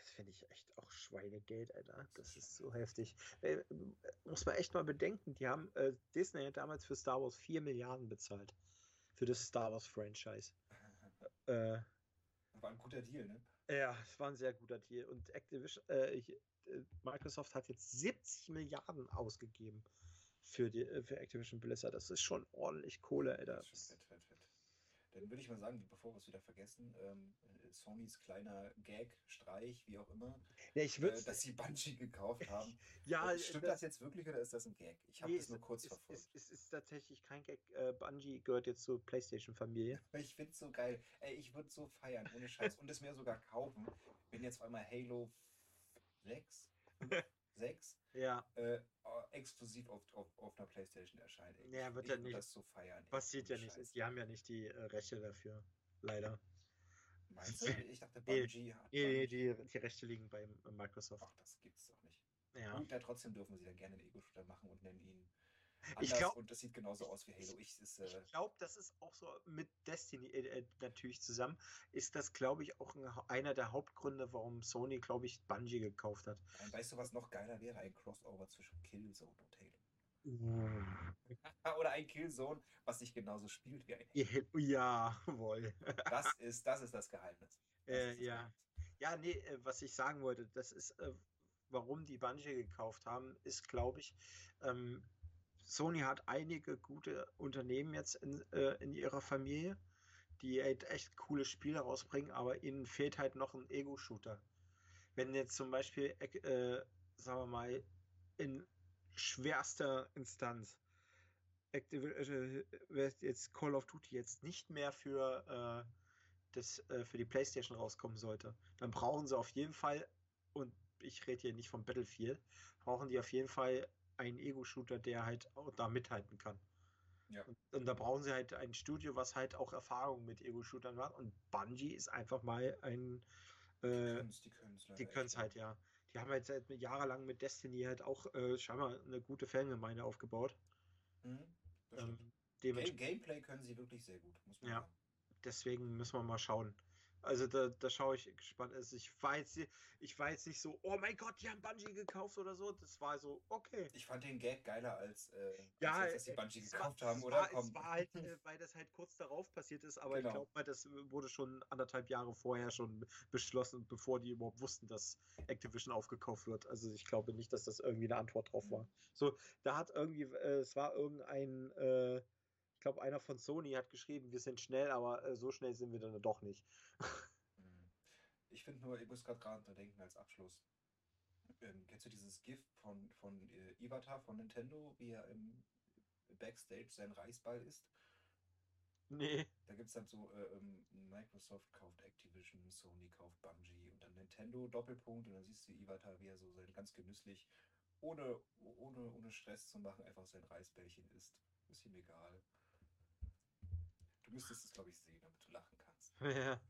S1: das finde ich echt auch Schweinegeld, Alter. Das ist so heftig. Äh, muss man echt mal bedenken, die haben äh, Disney hat damals für Star Wars 4 Milliarden bezahlt. Für das Star Wars Franchise.
S2: äh, war ein guter Deal, ne?
S1: Ja, es war ein sehr guter Deal. Und Activision, äh, ich, äh, Microsoft hat jetzt 70 Milliarden ausgegeben für, die, äh, für Activision Blizzard. Das ist schon ordentlich Kohle, Alter. Das ist fett, fett, fett.
S2: Dann würde ich mal sagen, bevor wir es wieder vergessen, ähm, Sonys kleiner Gag, Streich, wie auch immer,
S1: ja, ich
S2: äh, dass sie Bungie gekauft haben.
S1: ja,
S2: äh, Stimmt das, das, jetzt wirklich oder ist das ein Gag? Ich habe nee, das nur kurz
S1: ist,
S2: verfolgt.
S1: Es ist, ist, ist, tatsächlich kein Gag. Äh, Bungie gehört jetzt zur PlayStation-Familie.
S2: Ich finde es so geil. Ey, ich würde so feiern, ohne Scheiß. Und es mir sogar kaufen, wenn jetzt auf einmal Halo 6, 6
S1: ja.
S2: äh, exklusiv auf, auf, auf einer Playstation erscheint.
S1: Ich, ja, wird ja nicht.
S2: das so feiern.
S1: Passiert ja nicht. Scheiß. Die haben ja nicht die äh, Rechte dafür. Leider.
S2: Meinst du? Ich dachte, Bungie
S1: hat. Nee, die, die Rechte liegen bei Microsoft.
S2: Ach, das gibt's doch nicht.
S1: Ja.
S2: Und ja, trotzdem dürfen sie dann gerne einen Ego-Shooter machen und nennen ihn
S1: ich glaub,
S2: und das sieht genauso aus wie Halo.
S1: Ich, äh, ich glaube, das ist auch so mit Destiny äh, äh natürlich zusammen, ist das, glaube ich, auch ein, einer der Hauptgründe, warum Sony, glaube ich, Bungie gekauft hat.
S2: Und weißt du, was noch geiler wäre? Ein Crossover zwischen Killzone und Halo. Uh. Oder ein Killzone, was sich genauso spielt wie ein
S1: Halo. Jawohl.
S2: das, ist, das ist das Geheimnis.
S1: Das äh, das ja. Geheimnis. Ja, nee, äh, was ich sagen wollte, das ist, äh, warum die Bungie gekauft haben, ist, glaube ich, ähm, Sony hat einige gute Unternehmen jetzt in, äh, in ihrer Familie, die halt echt coole Spiele rausbringen, aber ihnen fehlt halt noch ein Ego-Shooter. Wenn jetzt zum Beispiel, äh, sagen wir mal, in schwerster Instanz äh, jetzt Call of Duty jetzt nicht mehr für, äh, das, äh, für die PlayStation rauskommen sollte, dann brauchen sie auf jeden Fall, und ich rede hier nicht vom Battlefield, brauchen die auf jeden Fall einen Ego-Shooter, der halt auch da mithalten kann.
S2: Ja.
S1: Und, und, da brauchen sie halt ein Studio, was halt auch Erfahrung mit Ego-Shootern hat. Und Bungie ist einfach mal ein. Äh, die können es halt, ja. Die haben halt seit jahrelang mit Destiny halt auch äh, scheinbar eine gute Fangemeinde aufgebaut.
S2: Mhm, ähm, Game Gameplay können sie wirklich sehr gut, muss man
S1: ja, sagen. Deswegen müssen wir mal schauen. Also da, da schaue ich gespannt. Also ich war, jetzt, ich war jetzt nicht so, oh mein Gott, die haben Bungie gekauft oder so. Das war so, okay.
S2: Ich fand den Gag geiler als, äh,
S1: ja,
S2: als dass sie Bungie gekauft
S1: war,
S2: haben, oder?
S1: War, es war halt, äh, weil das halt kurz darauf passiert ist, aber genau. ich glaube mal, das wurde schon anderthalb Jahre vorher schon beschlossen, bevor die überhaupt wussten, dass Activision aufgekauft wird. Also ich glaube nicht, dass das irgendwie eine Antwort drauf war. So, da hat irgendwie, äh, es war irgendein äh, glaube, einer von Sony hat geschrieben, wir sind schnell, aber äh, so schnell sind wir dann doch nicht.
S2: Hm. ich finde nur, ich muss gerade gerade denken als Abschluss. Ähm, kennst du dieses GIF von, von äh, Iwata von Nintendo, wie er im Backstage sein Reisball isst?
S1: Nee.
S2: Da gibt es dann so, äh, ähm, Microsoft kauft Activision, Sony kauft Bungie und dann Nintendo Doppelpunkt und dann siehst du Iwata, wie er so sein ganz genüsslich, ohne, ohne, ohne Stress zu machen, einfach sein Reisbällchen isst. Ist ihm egal. Du müsstest es, glaube ich, sehen, damit du lachen kannst.
S1: Ja.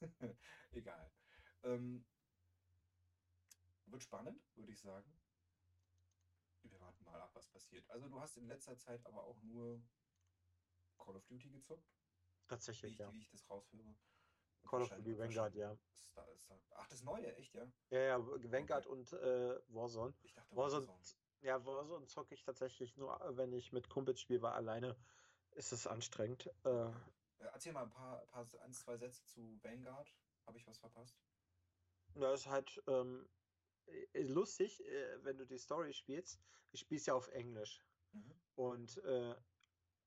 S2: Egal. Ähm, wird spannend, würde ich sagen. Wir warten mal ab, was passiert. Also du hast in letzter Zeit aber auch nur Call of Duty gezockt.
S1: Tatsächlich,
S2: wie ich,
S1: ja.
S2: Wie ich das raushöre.
S1: Call of Duty Vanguard, ja.
S2: Star, Star. Ach, das neue, echt, ja?
S1: Ja, ja, Vanguard okay. und äh, Warzone.
S2: Ich dachte
S1: Warzone. Warzone. Ja, Warzone zocke ich tatsächlich nur, wenn ich mit Kumpels spiele, weil alleine ist es anstrengend. Äh,
S2: äh, erzähl mal ein paar, paar ein, zwei Sätze zu Vanguard. Habe ich was verpasst?
S1: Ja, ist halt ähm, äh, lustig, äh, wenn du die Story spielst. Ich spiele ja auf Englisch. Mhm. Und äh,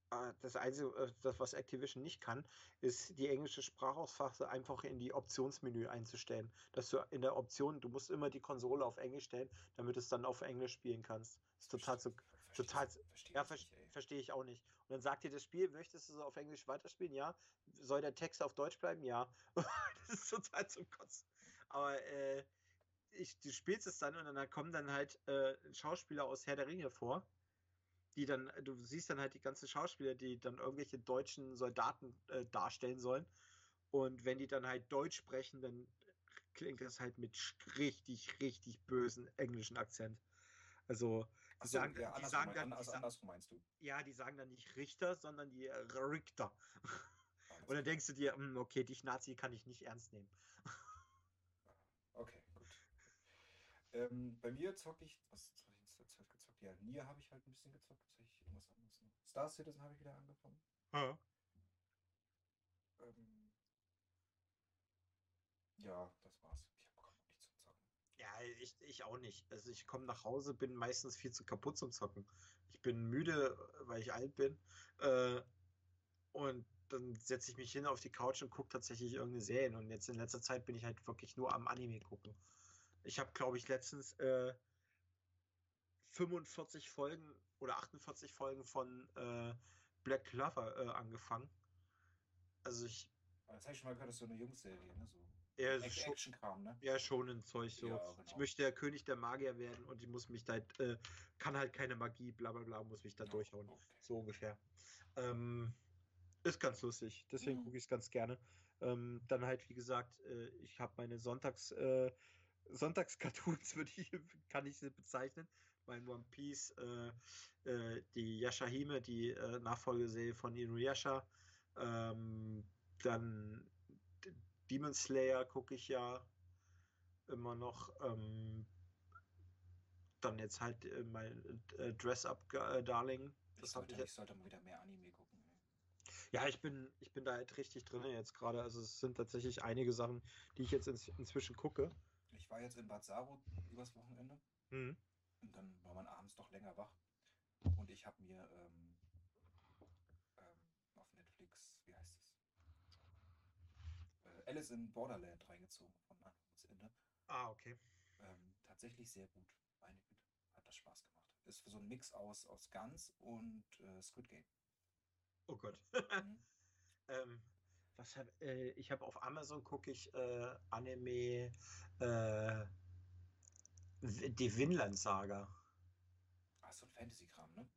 S1: ah, das Einzige, äh, das, was Activision nicht kann, ist die englische Sprachausfassung einfach in die Optionsmenü einzustellen. Dass du in der Option, du musst immer die Konsole auf Englisch stellen, damit du es dann auf Englisch spielen kannst. Das ist total so. Total, verstehe ja, ver verstehe ich auch nicht. Und dann sagt dir das Spiel, möchtest du so auf Englisch weiterspielen? Ja. Soll der Text auf Deutsch bleiben? Ja. das ist total zum Kotzen. Aber äh, ich, du spielst es dann und dann kommen dann halt äh, Schauspieler aus Herr der Ringe vor, die dann, du siehst dann halt die ganzen Schauspieler, die dann irgendwelche deutschen Soldaten äh, darstellen sollen. Und wenn die dann halt Deutsch sprechen, dann klingt das halt mit richtig, richtig bösen englischen Akzent. Also, die
S2: Achso,
S1: sagen,
S2: ja,
S1: die sagen dann,
S2: an-
S1: die sagen,
S2: andersrum meinst du.
S1: ja, die sagen dann nicht Richter, sondern die äh, Richter. Dann
S2: klar.
S1: denkst du dir, hm, okay, dich Nazi kann ich nicht ernst nehmen.
S2: Okay, gut. Ähm, bei mir zocke ich, was habe ich in letzter Zeit gezockt? Ja, Nier habe ich halt ein bisschen gezockt. Habe ich irgendwas anderes noch? Star Citizen habe ich wieder angefangen. Ähm, ja, das war's. Ich habe gerade nichts zum Zocken.
S1: Ja, ich, ich auch nicht. Also ich komme nach Hause, bin meistens viel zu kaputt zum Zocken. Ich bin müde, weil ich alt bin. Äh, und dann setze ich mich hin auf die Couch und gucke tatsächlich irgendeine Serie. Und jetzt in letzter Zeit bin ich halt wirklich nur am Anime gucken. Ich habe, glaube ich, letztens äh, 45 Folgen oder 48 Folgen von äh, Black Clover äh, angefangen. Also ich
S2: das habe ich schon mal gehört, das ist so eine Jungsserie, ne? So
S1: eher
S2: Act-
S1: schon,
S2: Action-Kram, ne?
S1: ja, schon ein Zeug so.
S2: Ja,
S1: Ich
S2: genau.
S1: möchte der König der Magier werden und ich muss mich da, äh, kann halt keine Magie, bla bla bla, muss mich da
S2: Ja,
S1: durchhauen.
S2: okay.
S1: So ungefähr. Ähm, ist ganz lustig, deswegen
S2: Mhm.
S1: gucke ich es ganz gerne. Ähm, dann halt, wie gesagt, äh, ich habe meine Sonntags, äh, Sonntagscartoons, würde ich, kann ich sie bezeichnen. Mein One Piece, äh, äh, die Yashahime, die äh, Nachfolgeserie von Inuyasha. Ähm, dann Demon Slayer gucke ich ja immer noch. Ähm, dann jetzt halt äh, mein äh, Dress Up äh, Darling.
S2: Ich sollte,
S1: ich
S2: sollte mal wieder mehr Anime gucken.
S1: Ja, ich bin, ich bin da halt richtig drin jetzt gerade. Also es sind tatsächlich einige Sachen, die ich jetzt ins, inzwischen gucke.
S2: Ich war jetzt in Bad Saro übers Wochenende
S1: Mhm.
S2: und dann war man abends doch länger wach. Und ich habe mir ähm, auf Netflix, wie heißt es? Äh, Alice in Borderland reingezogen von Anfang bis Ende.
S1: Ah, okay.
S2: Ähm, tatsächlich sehr gut. Meine Güte, hat das Spaß gemacht. Ist so ein Mix aus, aus Guns und äh, Squid Game.
S1: Oh Gott.
S2: Mhm.
S1: ähm, was hab, äh, ich habe auf Amazon gucke ich äh, Anime äh, die Vinland Saga.
S2: Ah, so ein Fantasy-Kram, ne?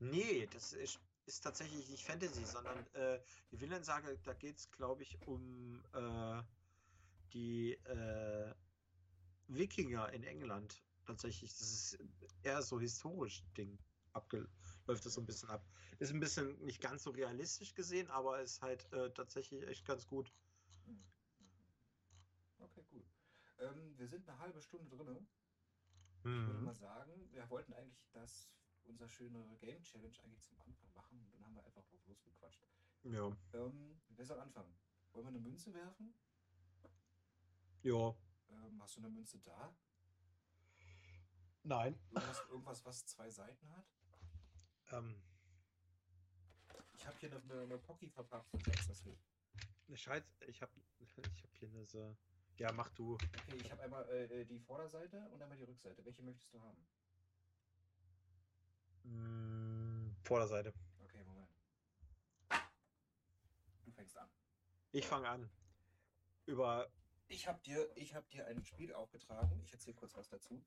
S1: Nee, das ist, ist tatsächlich nicht Fantasy, sondern äh, die Vinland Saga, da geht es, glaube ich, um äh, die äh, Wikinger in England. Tatsächlich, das ist eher so historisch Ding. Abge läuft das so ein bisschen ab. Ist ein bisschen nicht ganz so realistisch gesehen, aber ist halt äh, tatsächlich echt ganz gut.
S2: Okay, cool. Ähm, wir sind eine halbe Stunde drin. Ich würde
S1: Mhm.
S2: mal sagen, wir wollten eigentlich das, unser schöne Game Challenge eigentlich zum Anfang machen und dann haben wir einfach drauf losgequatscht.
S1: Ja.
S2: Ähm, wer soll anfangen? Wollen wir eine Münze werfen?
S1: Ja.
S2: Ähm, hast du eine Münze da?
S1: Nein.
S2: Irgendwas, irgendwas, was zwei Seiten hat?
S1: Ähm,
S2: Ich habe hier eine, eine, eine Pocky-Verpackung, falls das hilft.
S1: eine Scheiß, ich habe ich hab hier eine so. Ja, mach du.
S2: Okay, ich habe einmal äh, die Vorderseite und einmal die Rückseite. Welche möchtest du haben?
S1: Mm, Vorderseite.
S2: Okay, Moment. Du fängst an.
S1: Ich fange an. Über.
S2: Ich habe dir, ich hab dir ein Spiel aufgetragen. Ich erzähle kurz was dazu.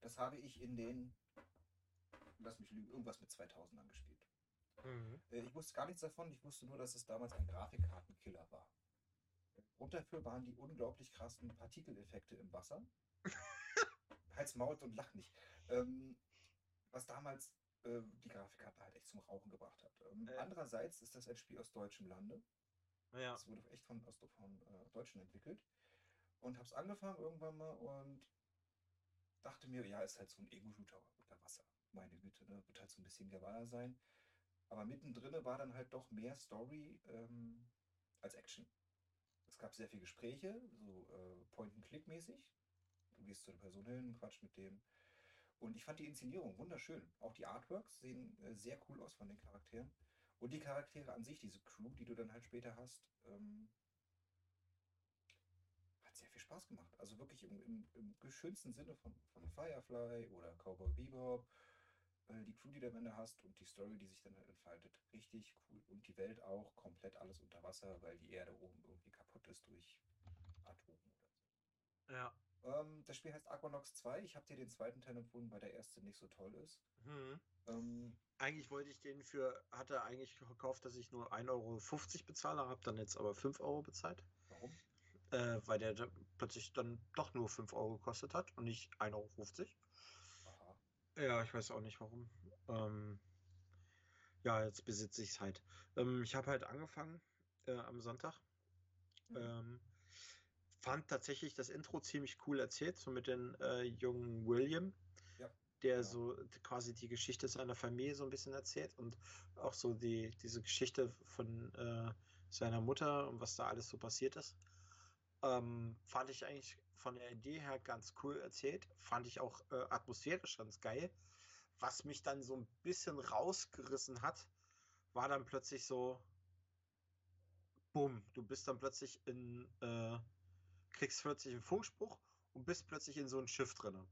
S2: Das habe ich in den, lass mich lügen, irgendwas mit 2000 angespielt.
S1: Mhm.
S2: Äh, Ich wusste gar nichts davon. Ich wusste nur, dass es damals ein Grafikkartenkiller war. Grund dafür waren die unglaublich krassen Partikeleffekte im Wasser. Halt's Maul und lach nicht. Ähm, was damals äh, die Grafikkarte halt echt zum Rauchen gebracht hat. Ähm,
S1: Äh.
S2: Andererseits ist das ein Spiel aus deutschem Lande.
S1: Ja.
S2: Das wurde echt von, aus, von äh, Deutschen entwickelt. Und habe es angefangen irgendwann mal und dachte mir, ja, ist halt so ein Ego-Shooter unter Wasser. Meine Güte, ne? Wird halt so ein bisschen Geweiher sein. Aber mittendrin war dann halt doch mehr Story ähm, als Action. Es gab sehr viele Gespräche, so äh, Point-and-Click-mäßig. Du gehst zu der Person hin, quatsch mit dem. Und ich fand die Inszenierung wunderschön. Auch die Artworks sehen äh, sehr cool aus von den Charakteren. Und die Charaktere an sich, diese Crew, die du dann halt später hast, ähm, hat sehr viel Spaß gemacht. Also wirklich im, im, im schönsten Sinne von, von Firefly oder Cowboy Bebop. Äh, die Crew, die du am Ende hast und die Story, die sich dann halt entfaltet. Richtig cool. Und die Welt auch komplett alles unter Wasser, weil die Erde oben irgendwie kaputt ist durch Atome oder so.
S1: Ja.
S2: Ähm, das Spiel heißt Aquanox 2. Ich habe dir den zweiten Teil empfohlen, weil der erste nicht so toll ist.
S1: Hm.
S2: Ähm,
S1: Eigentlich wollte ich den für, hatte eigentlich gekauft, dass ich nur 1,50 Euro bezahle, habe dann jetzt aber 5 Euro bezahlt,
S2: warum?
S1: äh, weil der plötzlich dann doch nur 5 Euro gekostet hat und nicht 1,50 Euro.
S2: Aha.
S1: Ja, ich weiß auch nicht warum. Ähm, ja, jetzt besitze ich es halt. Ähm, ich habe halt angefangen äh, am Sonntag.
S2: Mhm.
S1: Ähm, fand tatsächlich das Intro ziemlich cool erzählt, so mit dem äh, jungen William,
S2: Ja,
S1: der
S2: genau.
S1: so quasi die Geschichte seiner Familie so ein bisschen erzählt und auch so die, diese Geschichte von äh, seiner Mutter und was da alles so passiert ist. Ähm, fand ich eigentlich von der Idee her ganz cool erzählt. Fand ich auch äh, atmosphärisch ganz geil. Was mich dann so ein bisschen rausgerissen hat, war dann plötzlich so, bumm, du bist dann plötzlich in, äh, kriegst plötzlich einen Funkspruch und bist plötzlich in so ein Schiff drin.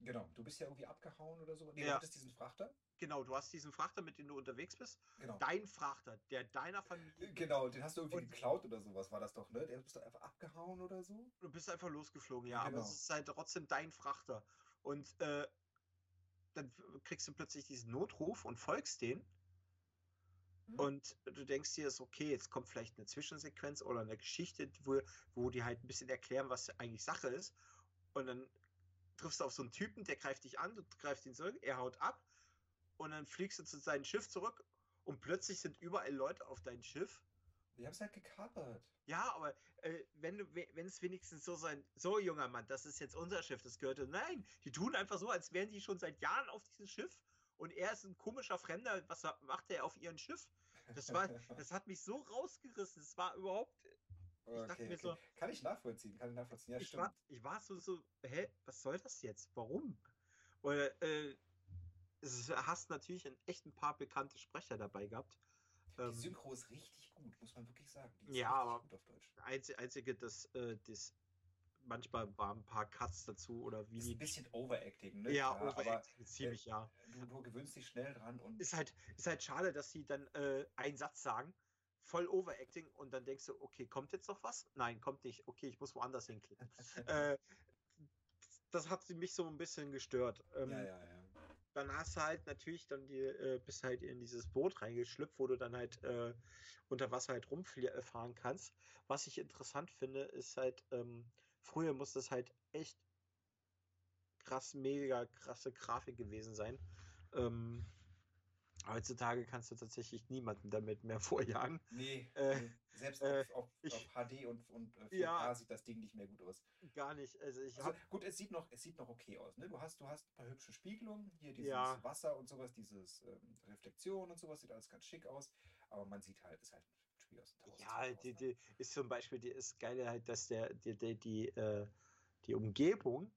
S2: Genau. Du bist ja irgendwie abgehauen oder so. Nee, du
S1: Ja.
S2: hattest diesen Frachter.
S1: Genau, du hast diesen Frachter, mit dem du unterwegs bist.
S2: Genau.
S1: Dein Frachter, der deiner Familie.
S2: Genau, den hast du irgendwie
S1: Und-
S2: geklaut oder sowas, war das doch, ne? Der bist du einfach abgehauen oder so?
S1: Du bist einfach losgeflogen, ja, aber es
S2: Genau.
S1: ist halt trotzdem dein Frachter. Und äh, dann kriegst du plötzlich diesen Notruf und folgst den.
S2: Hm?
S1: Und du denkst dir, okay, jetzt kommt vielleicht eine Zwischensequenz oder eine Geschichte, wo, wo die halt ein bisschen erklären, was eigentlich Sache ist. Und dann triffst du auf so einen Typen, der greift dich an, du greifst ihn zurück, er haut ab. Und dann fliegst du zu seinem Schiff zurück und plötzlich sind überall Leute auf deinem Schiff.
S2: Die haben es halt gekapert.
S1: Ja, aber äh, wenn du, we- wenn es wenigstens so sein, so junger Mann, das ist jetzt unser Schiff, das gehörte. Nein, die tun einfach so, als wären die schon seit Jahren auf diesem Schiff und er ist ein komischer Fremder. Was ma- macht er auf ihrem Schiff? Das war, das hat mich so rausgerissen. Es war überhaupt,
S2: okay,
S1: dachte mir
S2: okay.
S1: so-
S2: Kann ich nachvollziehen, kann ich nachvollziehen. Ja,
S1: ich
S2: stimmt.
S1: war, ich war so, so, hä, was soll das jetzt? Warum? Oder, äh, hast natürlich ein, echt ein paar bekannte Sprecher dabei gehabt.
S2: Die
S1: Ähm,
S2: Synchro ist richtig gut, muss man wirklich sagen.
S1: Ja, aber-
S2: gut auf Deutsch.
S1: einzige, einzige das, äh, das, manchmal waren ein paar Cuts dazu oder wie
S2: Ist ein bisschen Overacting, ne?
S1: Ja,
S2: aber
S1: Overacting, ziemlich, ja.
S2: du, du gewöhnst dich schnell dran und
S1: Ist halt, ist halt schade, dass sie dann äh, einen Satz sagen, voll Overacting und dann denkst du, okay, kommt jetzt noch was? Nein, kommt nicht. Okay, ich muss woanders hinklicken. äh, das hat sie mich so ein bisschen gestört. Ähm,
S2: ja, ja, ja.
S1: Dann hast du halt natürlich dann die, äh, bist halt in dieses Boot reingeschlüpft, wo du dann halt äh, unter Wasser halt rumfahren kannst. Was ich interessant finde, ist halt, ähm, früher muss das halt echt krass, mega krasse Grafik gewesen sein. Ähm, heutzutage kannst du tatsächlich niemanden damit mehr vorjagen.
S2: Nee,
S1: Äh,
S2: selbst
S1: äh,
S2: auf, auf,
S1: ich-
S2: HD und, und äh, 4K
S1: Ja.
S2: sieht das Ding nicht mehr gut aus.
S1: Gar nicht. Also ich
S2: Also, gut, es sieht noch, es sieht noch okay aus. Ne? Du hast, du hast ein paar hübsche Spiegelungen, hier dieses
S1: Ja.
S2: Wasser und sowas, dieses ähm, Reflexion und sowas, sieht alles ganz schick aus. Aber man sieht halt, ist halt ein Spiel aus dem
S1: Ja,
S2: 1000
S1: die, die ist zum Beispiel, die ist geil halt, dass der, die, die, die, äh, die Umgebung,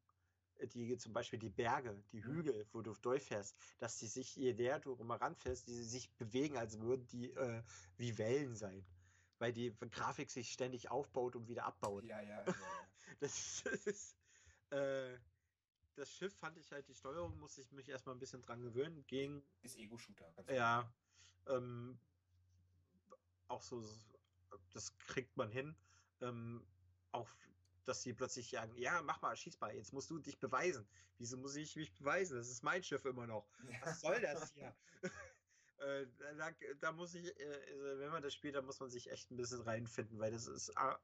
S1: die zum Beispiel die Berge, die
S2: Mhm.
S1: Hügel, wo du durchfährst, dass die sich, je näher du immer ranfährst, die sich bewegen, als würden die äh, wie Wellen sein. Weil die Grafik sich ständig aufbaut und wieder abbaut.
S2: Ja, ja, ja. ja.
S1: Das, das ist, äh, das Schiff fand ich halt, die Steuerung muss ich mich erstmal ein bisschen dran gewöhnen. Ging
S2: Ist Ego-Shooter. ganz
S1: ja, ähm, auch so, das kriegt man hin. Ähm, auch, dass sie plötzlich sagen, ja, mach mal, schieß mal, jetzt musst du dich beweisen. Wieso muss ich mich beweisen? Das ist mein Schiff immer noch. Was soll das hier? äh, da, da muss ich, äh, also wenn man das spielt, da muss man sich echt ein bisschen reinfinden, weil das ist, ah,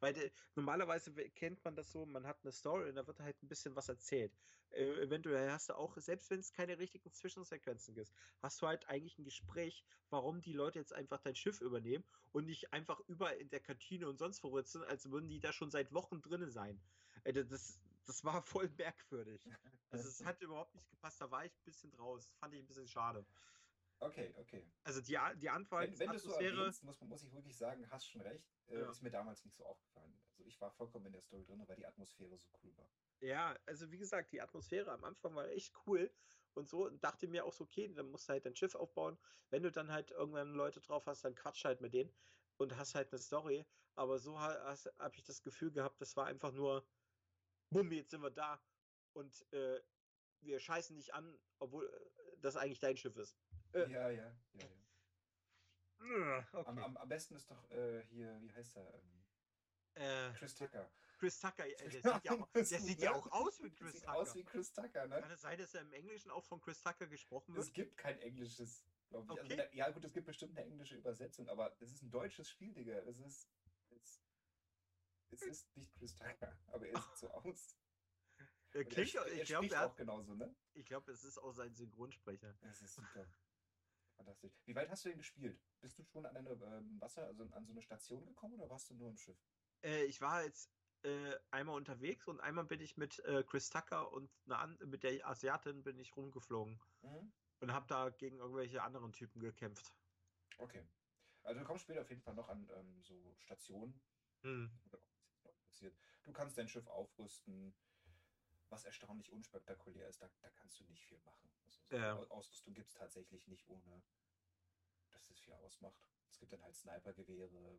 S1: weil de, normalerweise we- kennt man das so, man hat eine Story und da wird halt ein bisschen was erzählt. Äh, eventuell hast du auch, selbst wenn es keine richtigen Zwischensequenzen gibt, hast du halt eigentlich ein Gespräch, warum die Leute jetzt einfach dein Schiff übernehmen und nicht einfach überall in der Kantine und sonst wo sitzen, als würden die da schon seit Wochen drinnen sein. Äh, das, das war voll merkwürdig. Also es hat überhaupt nicht gepasst, da war ich ein bisschen draus. Das fand ich ein bisschen schade.
S2: Okay, okay.
S1: Also die, die Antwort
S2: Wenn, wenn du es so erwähnst, muss, muss ich wirklich sagen, hast schon recht. Äh,
S1: Ja.
S2: Ist mir damals nicht so aufgefallen. Also ich war vollkommen in der Story drin, weil die Atmosphäre so cool war.
S1: ja, also wie gesagt, die Atmosphäre am Anfang war echt cool und so und dachte mir auch so, okay, dann musst du halt dein Schiff aufbauen. Wenn du dann halt irgendwann Leute drauf hast, dann quatsch halt mit denen und hast halt eine Story. Aber so habe ich das Gefühl gehabt, das war einfach nur, bumm, jetzt sind wir da und äh, wir scheißen dich an, obwohl äh, das eigentlich dein Schiff ist. Äh.
S2: Ja, ja, ja. ja.
S1: Äh,
S2: Am,
S1: Okay.
S2: am, am besten ist doch äh, hier, wie heißt er? Ähm,
S1: Äh,
S2: Chris Tucker.
S1: Chris Tucker, der sieht ja auch, der sieht ja auch aus wie Chris
S2: Sieht
S1: Tucker.
S2: aus wie Chris Tucker, ne?
S1: Kann es sein, dass er im Englischen auch von Chris Tucker gesprochen wird?
S2: Es gibt kein englisches, glaube ich. Also,
S1: Okay.
S2: na- ja, gut, es gibt bestimmt eine englische Übersetzung, aber es ist ein deutsches Spiel, Digga. Es ist. Es, es ist nicht Chris Tucker, aber er sieht so aus.
S1: Er klingt,
S2: er,
S1: auch-
S2: sp-
S1: ich
S2: er
S1: glaube,
S2: spricht
S1: er
S2: auch genauso, ne?
S1: ich glaube, es ist auch sein Synchronsprecher.
S2: Das ist super. Fantastisch. Wie weit hast du denn gespielt? Bist du schon an eine ähm, Wasser, also an so eine Station gekommen oder warst du nur im Schiff?
S1: Äh, ich war jetzt äh, einmal unterwegs und einmal bin ich mit äh, Chris Tucker und mit der Asiatin bin ich rumgeflogen
S2: Mhm.
S1: und habe da gegen irgendwelche anderen Typen gekämpft.
S2: Okay. Also du kommst später auf jeden Fall noch an ähm, so Stationen,
S1: Hm.
S2: passiert. Du kannst dein Schiff aufrüsten, was erstaunlich unspektakulär ist. Da, da kannst du nicht viel machen. Also so
S1: Ja.
S2: Au- Ausrüstung gibt es tatsächlich nicht, ohne dass es viel ausmacht. Es gibt dann halt Snipergewehre,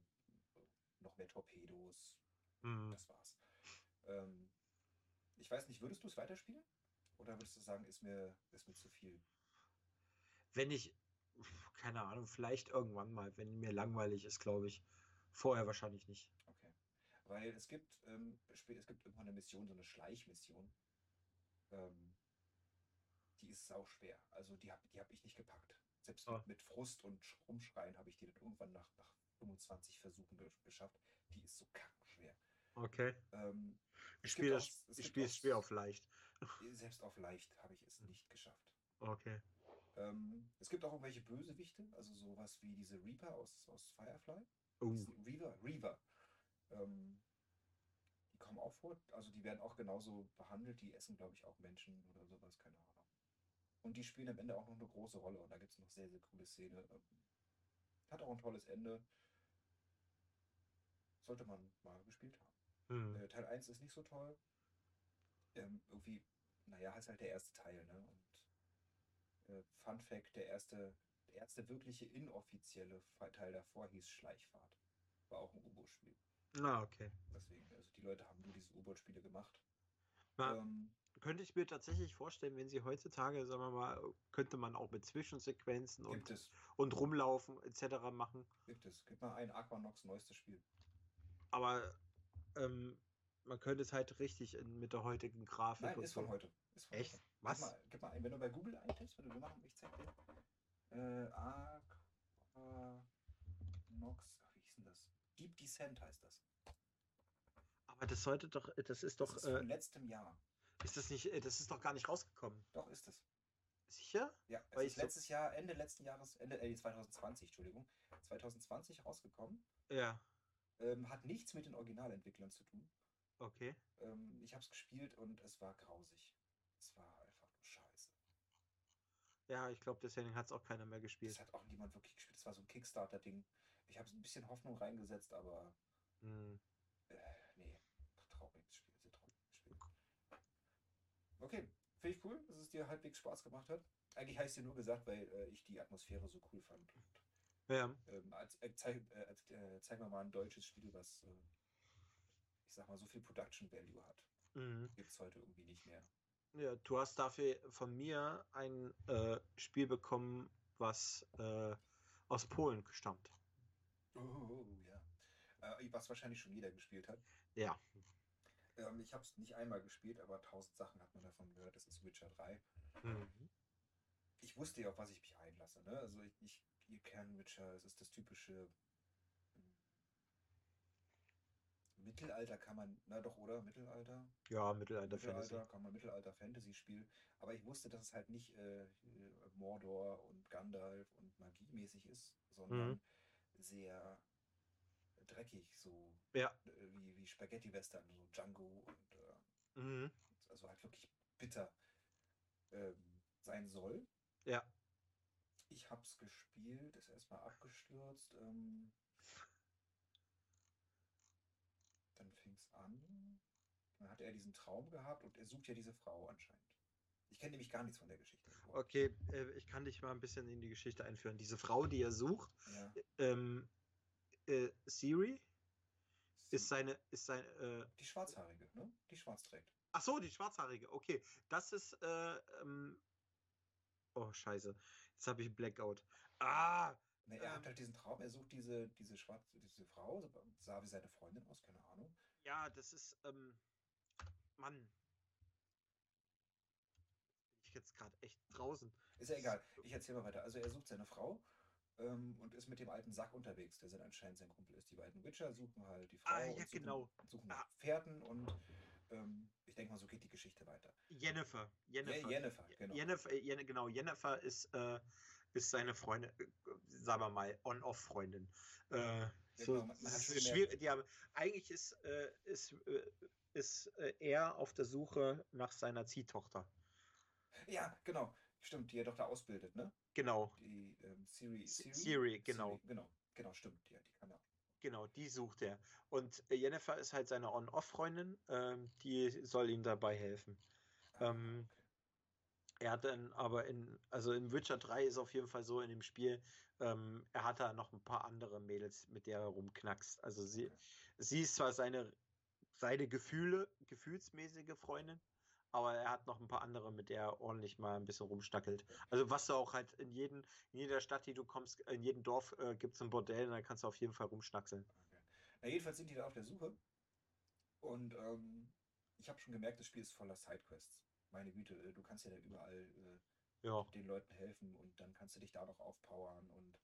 S2: noch mehr Torpedos.
S1: Hm.
S2: Das war's. Ähm, ich weiß nicht, würdest du es weiterspielen? Oder würdest du sagen, ist mir, ist mir zu viel?
S1: Wenn ich, keine Ahnung, vielleicht irgendwann mal, wenn mir langweilig ist, glaube ich. Vorher wahrscheinlich nicht.
S2: Okay. Weil es gibt, ähm, es gibt irgendwann eine Mission, so eine Schleichmission. Ähm, die ist sau schwer. Also die habe die hab ich nicht gepackt. Selbst
S1: Ah.
S2: mit, Frust und Sch- Rumschreien habe ich die dann irgendwann nach, nach 25 Versuchen ge geschafft. Die ist so kackenschwer.
S1: Okay.
S2: Ähm,
S1: Ich spiele es
S2: es
S1: schwer auf leicht.
S2: Selbst auf leicht habe ich es nicht geschafft.
S1: Okay.
S2: Ähm, es gibt auch irgendwelche Bösewichte, also sowas wie diese Reaper aus, aus Firefly. Diesen Reaver, Reaver. Ähm, auch vor, also die werden auch genauso behandelt, die essen, glaube ich, auch Menschen oder sowas, keine Ahnung. Und die spielen am Ende auch noch eine große Rolle und da gibt es noch sehr, sehr coole Szene. Ähm, hat auch ein tolles Ende. Sollte man mal gespielt haben.
S1: hm.
S2: Teil 1 ist nicht so toll. Ähm, irgendwie, naja, ist halt der erste Teil, ne? Und äh, Fun Fact, der erste, der erste wirkliche inoffizielle Teil davor hieß Schleichfahrt. War auch ein U-Boot-Spiel.
S1: Na, okay.
S2: Deswegen, also die Leute haben nur diese U-Boot-Spiele gemacht.
S1: Na,
S2: Ähm,
S1: könnte ich mir tatsächlich vorstellen, wenn sie heutzutage, sagen wir mal, könnte man auch mit Zwischensequenzen und,
S2: es,
S1: und rumlaufen etc. machen.
S2: gibt es. Gib mal ein Aquanox neuestes Spiel.
S1: Aber ähm, man könnte es halt richtig in, mit der heutigen Grafik
S2: Nein,
S1: und
S2: ist
S1: so.
S2: von heute. Ist von
S1: Echt?
S2: heute.
S1: Was?
S2: Gib mal, gib mal ein, wenn du bei Google eintippst, wenn du machen, ich zeig dir. Äh, wie hieß denn das? Deep Descent heißt das.
S1: Aber das sollte doch, das ist doch,
S2: das ist
S1: äh,
S2: von letztem Jahr.
S1: ist das nicht, äh, das ist doch gar nicht rausgekommen.
S2: Doch, ist es.
S1: Sicher?
S2: Ja, es
S1: Weil
S2: ist
S1: ich so-
S2: letztes Jahr, Ende letzten Jahres, Ende äh, 2020, Entschuldigung, 2020 rausgekommen.
S1: Ja,
S2: Ähm, hat nichts mit den Originalentwicklern zu tun.
S1: okay.
S2: Ähm, ich habe es gespielt und es war grausig. Es war einfach nur scheiße.
S1: Ja, ich glaube, deswegen hat es auch keiner mehr gespielt.
S2: Das hat auch niemand wirklich gespielt. Das war so ein Kickstarter-Ding. Ich habe ein bisschen Hoffnung reingesetzt, aber
S1: Hm.
S2: äh, nee, trauriges Spiel, sehr trauriges Spiel. Okay, finde ich cool, dass es dir halbwegs Spaß gemacht hat. Eigentlich ich es dir nur gesagt, weil äh, ich die Atmosphäre so cool fand.
S1: Ja,
S2: ähm, als, äh, zeig, äh, äh, zeig mir mal ein deutsches Spiel, was, äh, ich sag mal, so viel Production Value hat.
S1: mhm.
S2: Gibt es heute irgendwie nicht mehr.
S1: ja, du hast dafür von mir ein äh, Spiel bekommen, was aus Polen stammt.
S2: Oh, ja. Äh, was wahrscheinlich schon jeder gespielt hat.
S1: Ja.
S2: Ähm, ich habe es nicht einmal gespielt, aber tausend Sachen hat man davon gehört. Das ist Witcher 3.
S1: Mhm.
S2: Ich wusste ja, auf was ich mich einlasse. Ne? Also ich, ich ihr kennt Witcher, es ist das typische hm, Mittelalter kann man, na doch, oder? Mittelalter?
S1: Ja, Mittelalter
S2: Mittelalter
S1: Fantasy.
S2: kann man Mittelalter-Fantasy-Spiel. Aber ich wusste, dass es halt nicht äh, Mordor und Gandalf und magiemäßig ist, sondern
S1: Mhm.
S2: Sehr dreckig, so
S1: Ja.
S2: äh, wie, wie Spaghetti-Western, so Django und äh,
S1: Mhm.
S2: also halt wirklich bitter ähm, sein soll.
S1: Ja.
S2: Ich hab's gespielt, ist erstmal abgestürzt. Ähm, dann fing's an. Dann hat er diesen Traum gehabt und er sucht ja diese Frau anscheinend. Ich kenne nämlich gar nichts von der Geschichte.
S1: Okay, äh, ich kann dich mal ein bisschen in die Geschichte einführen. Diese Frau, die er sucht,
S2: Ja.
S1: ähm, äh, Siri, ist
S2: Sie-
S1: seine, ist sein, äh,
S2: die Schwarzhaarige, ne? Die schwarz trägt.
S1: ach so, die Schwarzhaarige, okay. Das ist, äh, ähm, oh, scheiße. Jetzt habe ich Blackout. Ah,
S2: Ne, er hat
S1: Ähm.
S2: halt diesen Traum, er sucht diese, diese schwarze, diese Frau, sah wie seine Freundin aus, keine Ahnung.
S1: Ja, das ist, ähm, Mann. Ich jetzt gerade echt draußen.
S2: Ist ja egal. Ich erzähle mal weiter. Also er sucht seine Frau ähm, und ist mit dem alten Sack unterwegs, der sind anscheinend sein Kumpel ist. Die beiden Witcher suchen halt die Frau
S1: Ah, ja,
S2: und suchen,
S1: genau.
S2: suchen
S1: Ah.
S2: nach Pferden und ähm, ich denke mal, so geht die Geschichte weiter.
S1: Jennifer. Jennifer.
S2: Jennifer, genau.
S1: Jennifer, äh, Jen, genau, Jennifer ist, äh, ist seine Freundin, äh, sagen wir mal, On-Off-Freundin. Äh, so,
S2: genau, man- man
S1: schwierig, haben, eigentlich ist, äh, ist, äh, ist äh, er auf der Suche nach seiner Ziehtochter.
S2: Ja, genau. Stimmt, die er doch da ausbildet, ne?
S1: Genau,
S2: Die ähm, Siri, Siri?
S1: Siri, genau.
S2: Genau, genau, stimmt. Ja, die kann er.
S1: genau, die sucht er. Und äh, Jennifer ist halt seine On-Off-Freundin, ähm, die soll ihm dabei helfen.
S2: Ah,
S1: Ähm,
S2: okay.
S1: Er hat dann aber in, also in Witcher 3 ist auf jeden Fall so in dem Spiel, ähm, er hat da noch ein paar andere Mädels, mit der er rumknackst. Also sie,
S2: Okay.
S1: sie ist zwar seine, seine Gefühle, gefühlsmäßige Freundin, aber er hat noch ein paar andere, mit der er ordentlich mal ein bisschen rumstackelt. Also was du auch halt in jedem, in jeder Stadt, die du kommst, in jedem Dorf äh, gibt es ein Bordell und da kannst du auf jeden Fall rumschnackseln.
S2: okay. Na, jedenfalls sind die da auf der Suche. Und ähm, ich habe schon gemerkt, das Spiel ist voller Sidequests. Meine Güte, äh, du kannst ja da überall äh,
S1: Ja.
S2: den Leuten helfen und dann kannst du dich da noch aufpowern und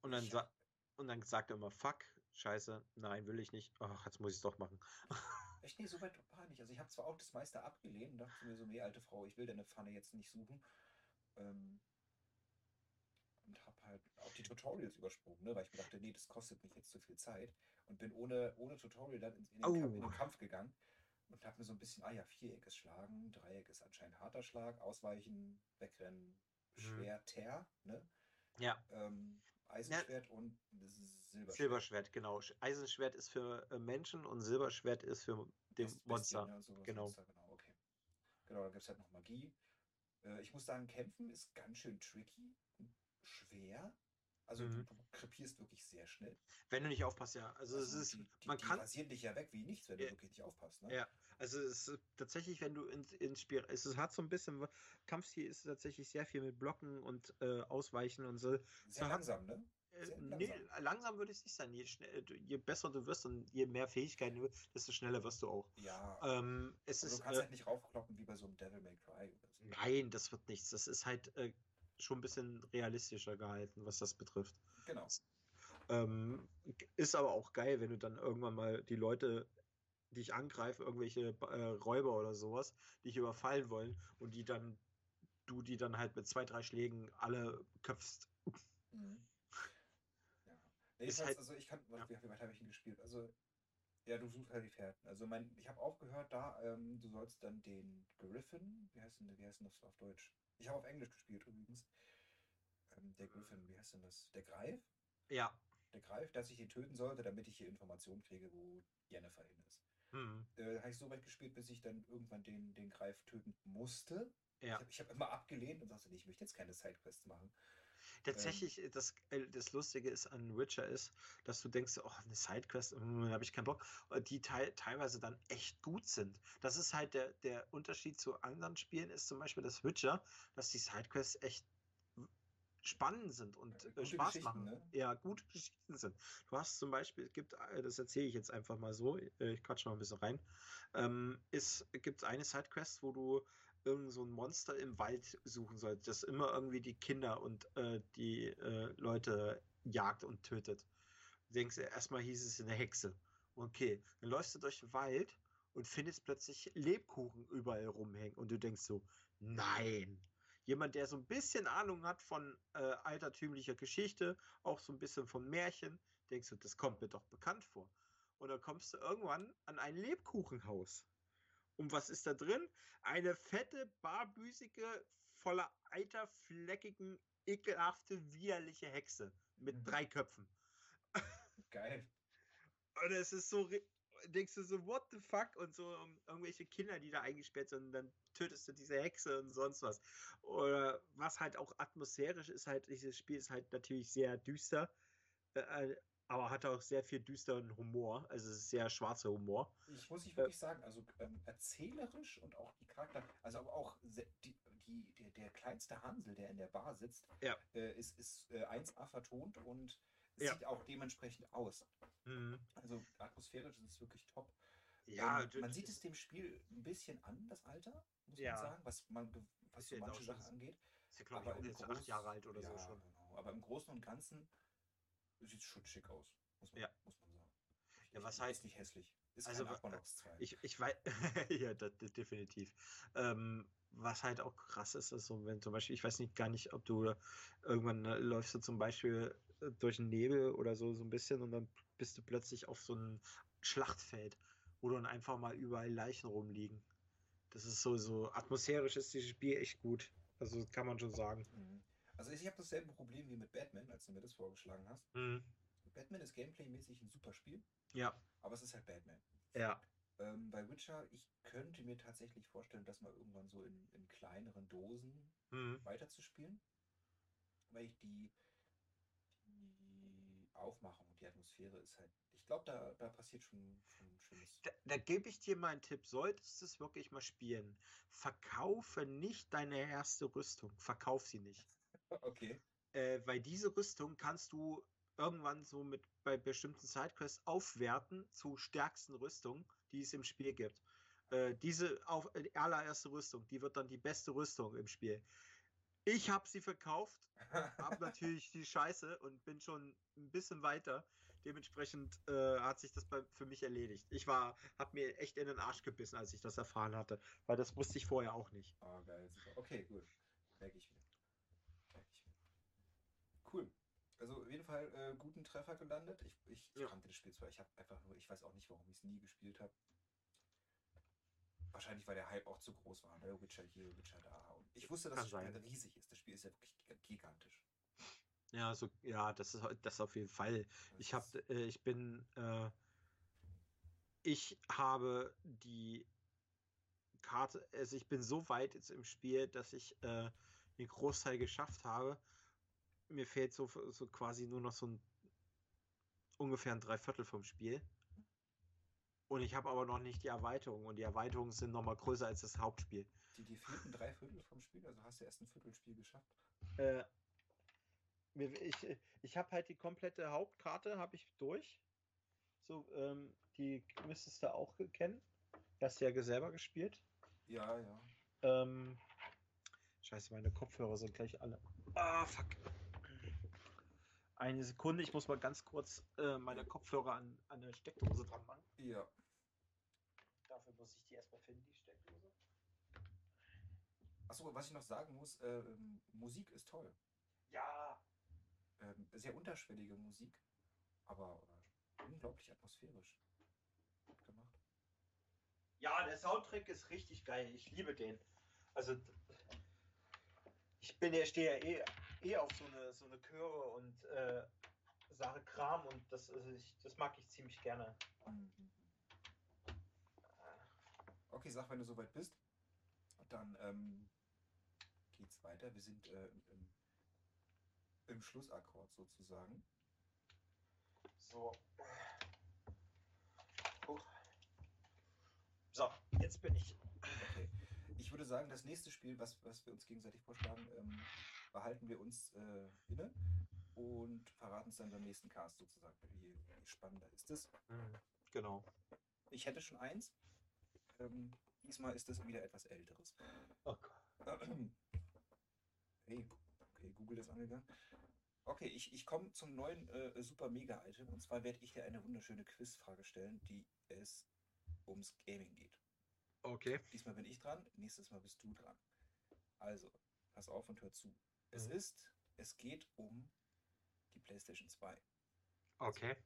S1: Und dann, sa und dann sagt er immer, fuck, scheiße, nein, will ich nicht. Ach, jetzt muss ich es doch machen.
S2: Echt, nee, so weit war nicht. Also ich habe zwar auch das meiste abgelehnt und dachte mir so, nee, alte Frau, ich will deine Pfanne jetzt nicht suchen. Ähm, und habe halt auch die Tutorials übersprungen, ne, weil ich mir dachte, nee, das kostet mich jetzt zu viel Zeit. Und bin ohne, ohne Tutorial dann in, in, den, Kampf, in den
S1: Oh.
S2: Kampf gegangen und habe mir so ein bisschen, ah ja, Viereck ist Schlagen, Dreieck ist anscheinend harter Schlag, Ausweichen, Wegrennen,
S1: Mhm.
S2: Schwerter, ne?
S1: Ja.
S2: Ähm, Eisenschwert und Silberschwert.
S1: Silberschwert, genau. Sch- Eisenschwert ist für äh, Menschen und Silberschwert ist für den
S2: Best-
S1: Monster.
S2: Bestien, ne,
S1: genau.
S2: Monster, genau, okay. Genau, da gibt es halt noch Magie. Äh, ich muss sagen, kämpfen ist ganz schön tricky und schwer. Also
S1: Mhm.
S2: du, du krepierst wirklich sehr schnell.
S1: Wenn du nicht aufpasst, ja. Also, es ist,
S2: die, die,
S1: man
S2: die
S1: kann,
S2: rasieren dich ja weg wie nichts, wenn du
S1: Ja.
S2: wirklich nicht aufpasst. Ne?
S1: ja, also es ist tatsächlich, wenn du ins, ins Spiel, es ist- hat so ein bisschen, Kampfstil ist tatsächlich sehr viel mit Blocken und äh, Ausweichen und so.
S2: Sehr
S1: so hat-
S2: langsam, ne?
S1: Äh,
S2: Sehr
S1: nee,
S2: langsam.
S1: langsam würde ich es nicht sein. Je, schnell, du- je besser du wirst und je mehr Fähigkeiten du desto schneller wirst du auch.
S2: Ja.
S1: Ähm, es
S2: aber
S1: ist,
S2: du kannst
S1: äh,
S2: halt nicht raufkloppen wie bei so einem Devil May Cry oder so.
S1: nein, das wird nichts. Das ist halt äh, schon ein bisschen realistischer gehalten, was das betrifft.
S2: Genau.
S1: Ähm, ist aber auch geil, wenn du dann irgendwann mal die Leute dich angreifen, irgendwelche äh, Räuber oder sowas, die dich überfallen wollen und die dann, du die dann halt mit zwei, drei Schlägen alle köpfst.
S2: Mhm. Ja.
S1: Ist
S2: Jedenfalls,
S1: halt-
S2: also ich kann,
S1: ja.
S2: wie, wie weit habe ich ihn gespielt? Also, ja, du suchst halt die Fährten. Also mein, ich habe aufgehört da, ähm, du sollst dann den Griffin, wie heißt denn, wie heißt denn das auf Deutsch? Ich habe auf Englisch gespielt übrigens. Ähm, der Griffin, wie heißt denn das? Der Greif?
S1: Ja.
S2: Der Greif, dass ich ihn töten sollte, damit ich hier Informationen kriege, wo Jennifer hin ist.
S1: Hm.
S2: Äh, habe ich so weit gespielt, bis ich dann irgendwann den, den Greif töten musste.
S1: Ja.
S2: Ich habe hab immer abgelehnt und sagte, nee, ich möchte jetzt keine Sidequests machen.
S1: Tatsächlich, äh, das, äh, das Lustige ist an Witcher ist, dass du denkst, oh, eine Sidequest, hm, da habe ich keinen Bock, äh, die teil, teilweise dann echt gut sind. Das ist halt der, der Unterschied zu anderen Spielen, ist zum Beispiel das Witcher, dass die Sidequests echt spannend sind und
S2: Ja,
S1: äh, Spaß machen.
S2: ne?
S1: Ja, gute Geschichten sind. Du hast zum Beispiel, es gibt, das erzähle ich jetzt einfach mal so, ich quatsch noch ein bisschen rein, ähm, es gibt eine Sidequest, wo du irgend so ein Monster im Wald suchen sollst, das immer irgendwie die Kinder und äh, die äh, Leute jagt und tötet. Du denkst, erstmal hieß es eine Hexe. Okay, dann läufst du durch den Wald und findest plötzlich Lebkuchen überall rumhängen und du denkst so, nein. Jemand, der so ein bisschen Ahnung hat von äh, altertümlicher Geschichte, auch so ein bisschen von Märchen, denkst du, das kommt mir doch bekannt vor. Und dann kommst du irgendwann an ein Lebkuchenhaus. Und was ist da drin? Eine fette, barbüßige, voller eiterfleckigen, ekelhafte, widerliche Hexe mit
S2: Mhm.
S1: drei Köpfen.
S2: Geil.
S1: Und es ist so, denkst du so, what the fuck? Und so um, irgendwelche Kinder, die da eingesperrt sind, und dann tötest du diese Hexe und sonst was. Oder was halt auch atmosphärisch ist, halt, dieses Spiel ist halt natürlich sehr düster, äh, aber hat auch sehr viel düsteren Humor. Also es ist sehr schwarzer Humor.
S2: Ich muss ich
S1: Äh,
S2: wirklich sagen, also ähm, erzählerisch und auch die Charakter, also aber auch die, die, der, der kleinste Hansel, der in der Bar sitzt,
S1: Ja.
S2: äh, ist, ist äh, 1A vertont und
S1: Ja.
S2: sieht auch dementsprechend aus.
S1: Mhm.
S2: Also atmosphärisch ist es wirklich top.
S1: Ja,
S2: ähm, man sieht es dem Spiel ein bisschen an, das Alter, muss
S1: Ja.
S2: man sagen, was, man, was so manche
S1: auch
S2: Sachen angeht.
S1: Ist ja, glaube ich,
S2: im
S1: jetzt acht Jahre alt oder so schon.
S2: Genau. Aber im Großen und Ganzen sieht schon schick aus, muss man,
S1: Ja.
S2: muss man sagen.
S1: Ja,
S2: Nicht-
S1: was
S2: ist
S1: halt-
S2: nicht hässlich. Ist
S1: also,
S2: kein
S1: wa-
S2: Aquanox 2.
S1: Ich, ich weiß, ja, das, das definitiv. Ähm, was halt auch krass ist, ist so, wenn zum Beispiel, ich weiß nicht gar nicht, ob du irgendwann äh, läufst du zum Beispiel äh, durch den Nebel oder so, so ein bisschen und dann bist du plötzlich auf so einem Schlachtfeld, wo dann einfach mal überall Leichen rumliegen. Das ist so, so atmosphärisch ist dieses Spiel echt gut. Also kann man schon sagen.
S2: Mhm. Also ich habe dasselbe Problem wie mit Batman, als du mir das vorgeschlagen hast. Batman ist gameplaymäßig ein super Spiel,
S1: Ja,
S2: aber es ist halt Batman.
S1: ja.
S2: Ähm, bei Witcher, ich könnte mir tatsächlich vorstellen, das mal irgendwann so in, in kleineren Dosen
S1: Mhm.
S2: weiterzuspielen, weil ich die, die Aufmachung und die Atmosphäre ist halt, ich glaube, da, da passiert schon, schon Schönes.
S1: Da, da gebe ich dir mal einen Tipp. Solltest du es wirklich mal spielen, verkaufe nicht deine erste Rüstung. Verkauf sie nicht.
S2: Okay.
S1: Äh, weil diese Rüstung kannst du irgendwann so mit bei bestimmten Sidequests aufwerten zu stärksten Rüstungen, die es im Spiel gibt. Äh, diese auf, äh, die allererste Rüstung, die wird dann die beste Rüstung im Spiel. Ich habe sie verkauft, habe natürlich die Scheiße und bin schon ein bisschen weiter. Dementsprechend äh, hat sich das bei, für mich erledigt. Ich war, habe mir echt in den Arsch gebissen, als ich das erfahren hatte, weil das wusste ich vorher auch nicht.
S2: oh, geil, super. Okay, gut. Merke ich mir. Merke ich mir. Cool. Also auf jeden Fall äh, guten Treffer gelandet. Ich, ich
S1: Ja.
S2: kannte das Spiel zwar, ich habe einfach nur, ich weiß auch nicht, warum ich es nie gespielt habe. Wahrscheinlich, weil der Hype auch zu groß war. Ne? Witcher hier, Witcher da. Und ich wusste, dass
S1: Kann
S2: das Spiel
S1: sein.
S2: riesig ist. Das Spiel ist ja wirklich giga- gigantisch.
S1: Ja, so, ja, das ist das auf jeden Fall.
S2: Das
S1: Ich habe,
S2: ist-
S1: äh, ich bin, äh, ich habe die Karte, also ich bin so weit jetzt im Spiel, dass ich äh, den Großteil geschafft habe. Mir fehlt so, so quasi nur noch so ein ungefähr ein Dreiviertel vom Spiel. Und ich habe aber noch nicht die Erweiterung. Und die Erweiterungen sind noch mal größer als das Hauptspiel.
S2: Die, die fehlten drei Viertel vom Spiel, also hast du erst ein Viertelspiel geschafft.
S1: Äh, ich ich habe halt die komplette Hauptkarte habe ich durch. So, ähm, die müsstest du auch kennen. Du hast ja selber gespielt.
S2: Ja, ja.
S1: Ähm, scheiße, meine Kopfhörer sind gleich alle. Ah, fuck. Eine Sekunde, ich muss mal ganz kurz äh, meine Kopfhörer an, an eine Steckdose dran machen.
S2: Ja.
S1: Dafür muss ich die erstmal finden, die Steckdose.
S2: Achso, was ich noch sagen muss, äh, Musik ist toll.
S1: Ja,
S2: Ähm, sehr unterschwellige Musik, aber äh, unglaublich atmosphärisch. Gut gemacht.
S1: Ja, der Soundtrack ist richtig geil. Ich liebe den. Also ich bin ja stehe ja eh, eh auf so eine so eine Chöre und äh, Sache Kram und das also ich, das mag ich ziemlich gerne.
S2: Okay, sag, wenn du soweit bist. Dann ähm, geht's weiter. Wir sind äh, im, im Schlussakkord sozusagen.
S1: So. Huch. So, jetzt bin ich.
S2: Würde sagen, das nächste Spiel, was, was wir uns gegenseitig vorschlagen, ähm, behalten wir uns äh, inne und verraten es dann beim nächsten Cast sozusagen. Wie, wie spannender ist es?
S1: Genau.
S2: Ich hätte schon eins. Ähm, diesmal ist es wieder etwas älteres.
S1: Oh Gott.
S2: Hey, okay, Google ist angegangen. Okay, ich, ich komme zum neuen äh, Super Mega Item und zwar werde ich dir eine wunderschöne Quizfrage stellen, die es ums Gaming geht.
S1: Okay.
S2: Diesmal bin ich dran, nächstes Mal bist du dran. Also, pass auf und hör zu. Es
S1: Mhm.
S2: ist, es geht um die PlayStation 2.
S1: Okay.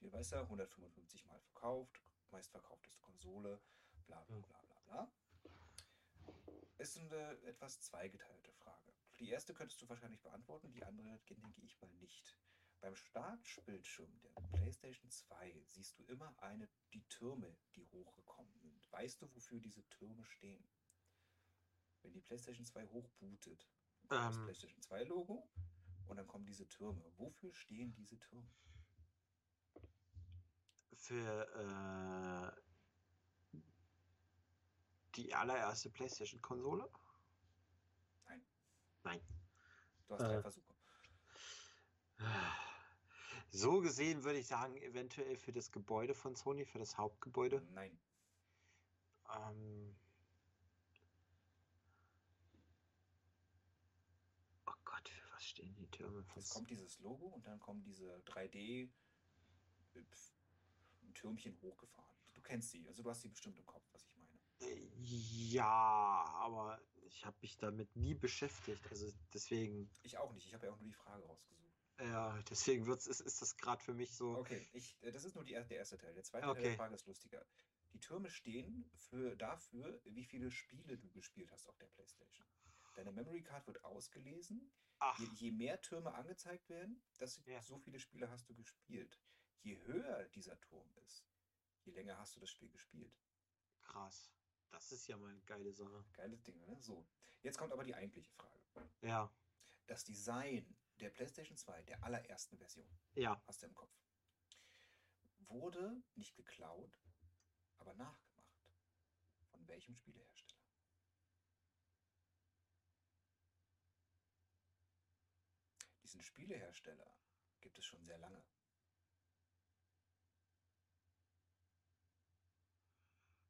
S2: Hier weiß er, 155 Mal verkauft, meistverkaufteste Konsole, bla bla
S1: Mhm.
S2: bla bla bla. Ist eine etwas zweigeteilte Frage. Die erste könntest du wahrscheinlich beantworten, die andere denke ich mal nicht. Beim Startbildschirm der PlayStation 2 siehst du immer eine, die Türme, die hochgekommen sind. Weißt du, wofür diese Türme stehen? Wenn die PlayStation 2 hochbootet, kommt das
S1: Ähm.
S2: PlayStation 2 Logo und dann kommen diese Türme. Wofür stehen diese Türme?
S1: Für äh, die allererste PlayStation-Konsole?
S2: Nein.
S1: Nein.
S2: Du hast drei
S1: Äh.
S2: Versuche.
S1: So gesehen würde ich sagen, eventuell für das Gebäude von Sony, für das Hauptgebäude.
S2: Nein.
S1: Ähm. Oh Gott, für was stehen die Türme
S2: Es kommt dieses Logo und dann kommen diese 3D äh, Türmchen hochgefahren. Du kennst sie, also du hast sie bestimmt im Kopf, was ich meine.
S1: Äh, Ja, aber ich habe mich damit nie beschäftigt. Also deswegen,
S2: Ich auch nicht, ich habe ja auch nur die Frage rausgesucht.
S1: Ja, deswegen wird's, ist, ist das gerade für mich so.
S2: Okay, ich, äh, das ist nur die, er- der erste Teil. Der zweite Teil der
S1: Okay.
S2: Frage ist lustiger. Die Türme stehen für, dafür, wie viele Spiele du gespielt hast auf der Playstation. Deine Memory Card wird ausgelesen. Je, je mehr Türme angezeigt werden, dass
S1: Ja.
S2: so viele Spiele hast du gespielt. Je höher dieser Turm ist, je länger hast du das Spiel gespielt.
S1: krass. Das ist ja mal eine geile Sache.
S2: Geiles Ding, ne? So. Jetzt kommt aber die eigentliche Frage.
S1: Ja,
S2: Das Design der PlayStation 2, der allerersten Version,
S1: ja.
S2: hast du im Kopf, wurde nicht geklaut, aber nachgemacht. Von welchem Spielehersteller? Diesen Spielehersteller gibt es schon sehr lange.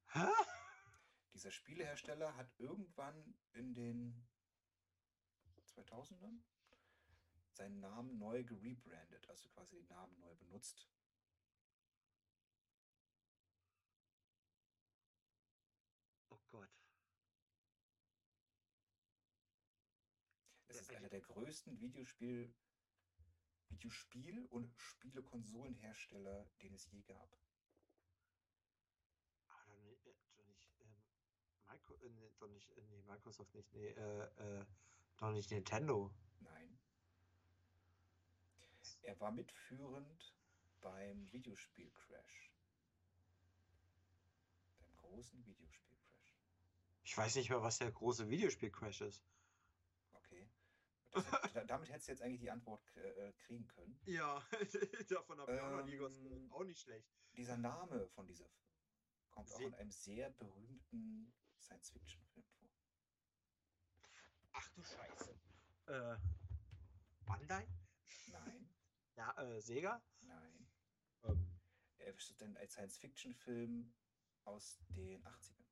S1: Hä?
S2: Dieser Spielehersteller hat irgendwann in den 2000ern seinen Namen neu gerebrandet, also quasi den Namen neu benutzt.
S1: Oh Gott.
S2: Es
S1: Ja,
S2: ist
S1: ich-
S2: einer der größten Videospiel, Videospiel- und Spielekonsolenhersteller, den es je gab.
S1: Ah, doch nicht, äh, doch nicht, ähm, Micro, äh, doch nicht, äh, nee, Microsoft nicht, nee, äh, äh, doch nicht Nintendo.
S2: Nein. Er war mitführend beim Videospiel-Crash. Beim großen Videospiel-Crash.
S1: Ich weiß nicht mehr, was der große Videospiel-Crash ist.
S2: Okay. Da- damit hättest du jetzt eigentlich die Antwort äh, kriegen können.
S1: Ja, davon habe
S2: ich auch noch nie gehört. Ähm,
S1: Auch nicht schlecht.
S2: Dieser Name von dieser kommt auch
S1: Se-
S2: in einem sehr berühmten Science-Fiction-Film vor.
S1: Ach du Scheiße. Äh, Bandai? Ja, äh, Sega?
S2: nein.
S1: Ähm,
S2: Er ist denn ein Science-Fiction-Film aus den 80ern.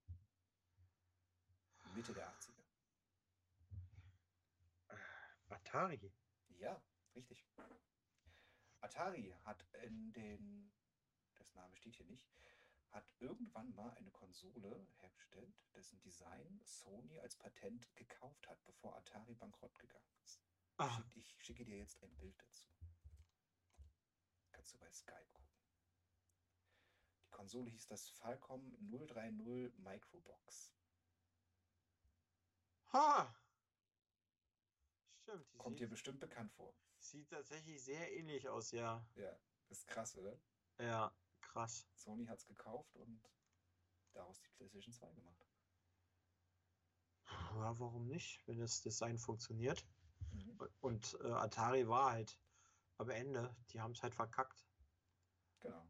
S2: Mitte der 80er.
S1: Atari.
S2: Ja, richtig. Atari hat in den, das Name steht hier nicht, hat irgendwann mal eine Konsole hergestellt, dessen Design Sony als Patent gekauft hat, bevor Atari bankrott gegangen ist. Schick, ich schicke dir jetzt ein Bild dazu. Kannst du bei Skype gucken. Die Konsole hieß das Falcom 030 Microbox.
S1: ha! Stimmt, die
S2: Kommt dir bestimmt bekannt vor.
S1: sieht tatsächlich sehr ähnlich aus, ja.
S2: Ja, ist krass, oder?
S1: Ja, krass.
S2: Sony hat es gekauft und daraus die PlayStation 2 gemacht.
S1: Ja, warum nicht, wenn das Design funktioniert?
S2: Mhm.
S1: Und äh, Atari war halt am Ende, die haben es halt verkackt.
S2: Genau.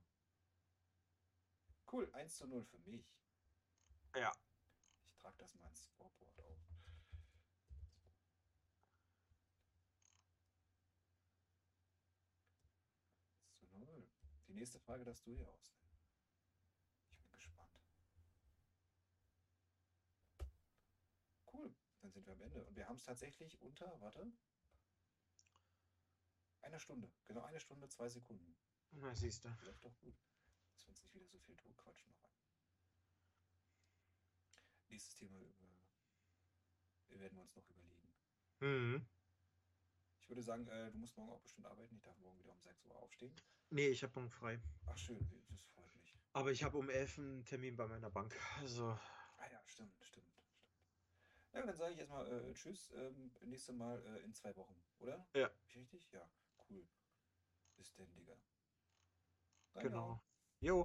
S2: Cool, 1 zu 0 für mich.
S1: Ja.
S2: Ich trage das mal ins Scoreboard auf. Zu 0. Die nächste Frage darfst du hier ausnehmen. Ich bin gespannt. Cool, dann sind wir am Ende. Und wir haben es tatsächlich unter, warte, einer Stunde. Genau eine Stunde, zwei Sekunden.
S1: Na, siehst du.
S2: Läuft doch gut. Dass wir uns nicht wieder so viel Druck quatschen noch an. Nächstes Thema über, werden wir uns noch überlegen.
S1: Mhm.
S2: Ich würde sagen, äh, du musst morgen auch bestimmt arbeiten. Ich darf morgen wieder um 6 Uhr aufstehen.
S1: Nee, ich habe morgen frei.
S2: Ach schön, das freut mich.
S1: Aber ich habe um 11 einen Termin bei meiner Bank. Also,
S2: Ah ja, stimmt, stimmt, stimmt. Na, dann sage ich erstmal äh, Tschüss. Ähm, nächste Mal äh, in zwei Wochen, oder?
S1: Ja.
S2: Richtig? Ja, cool. Bis denn, Digga. Na
S1: genau. Jo.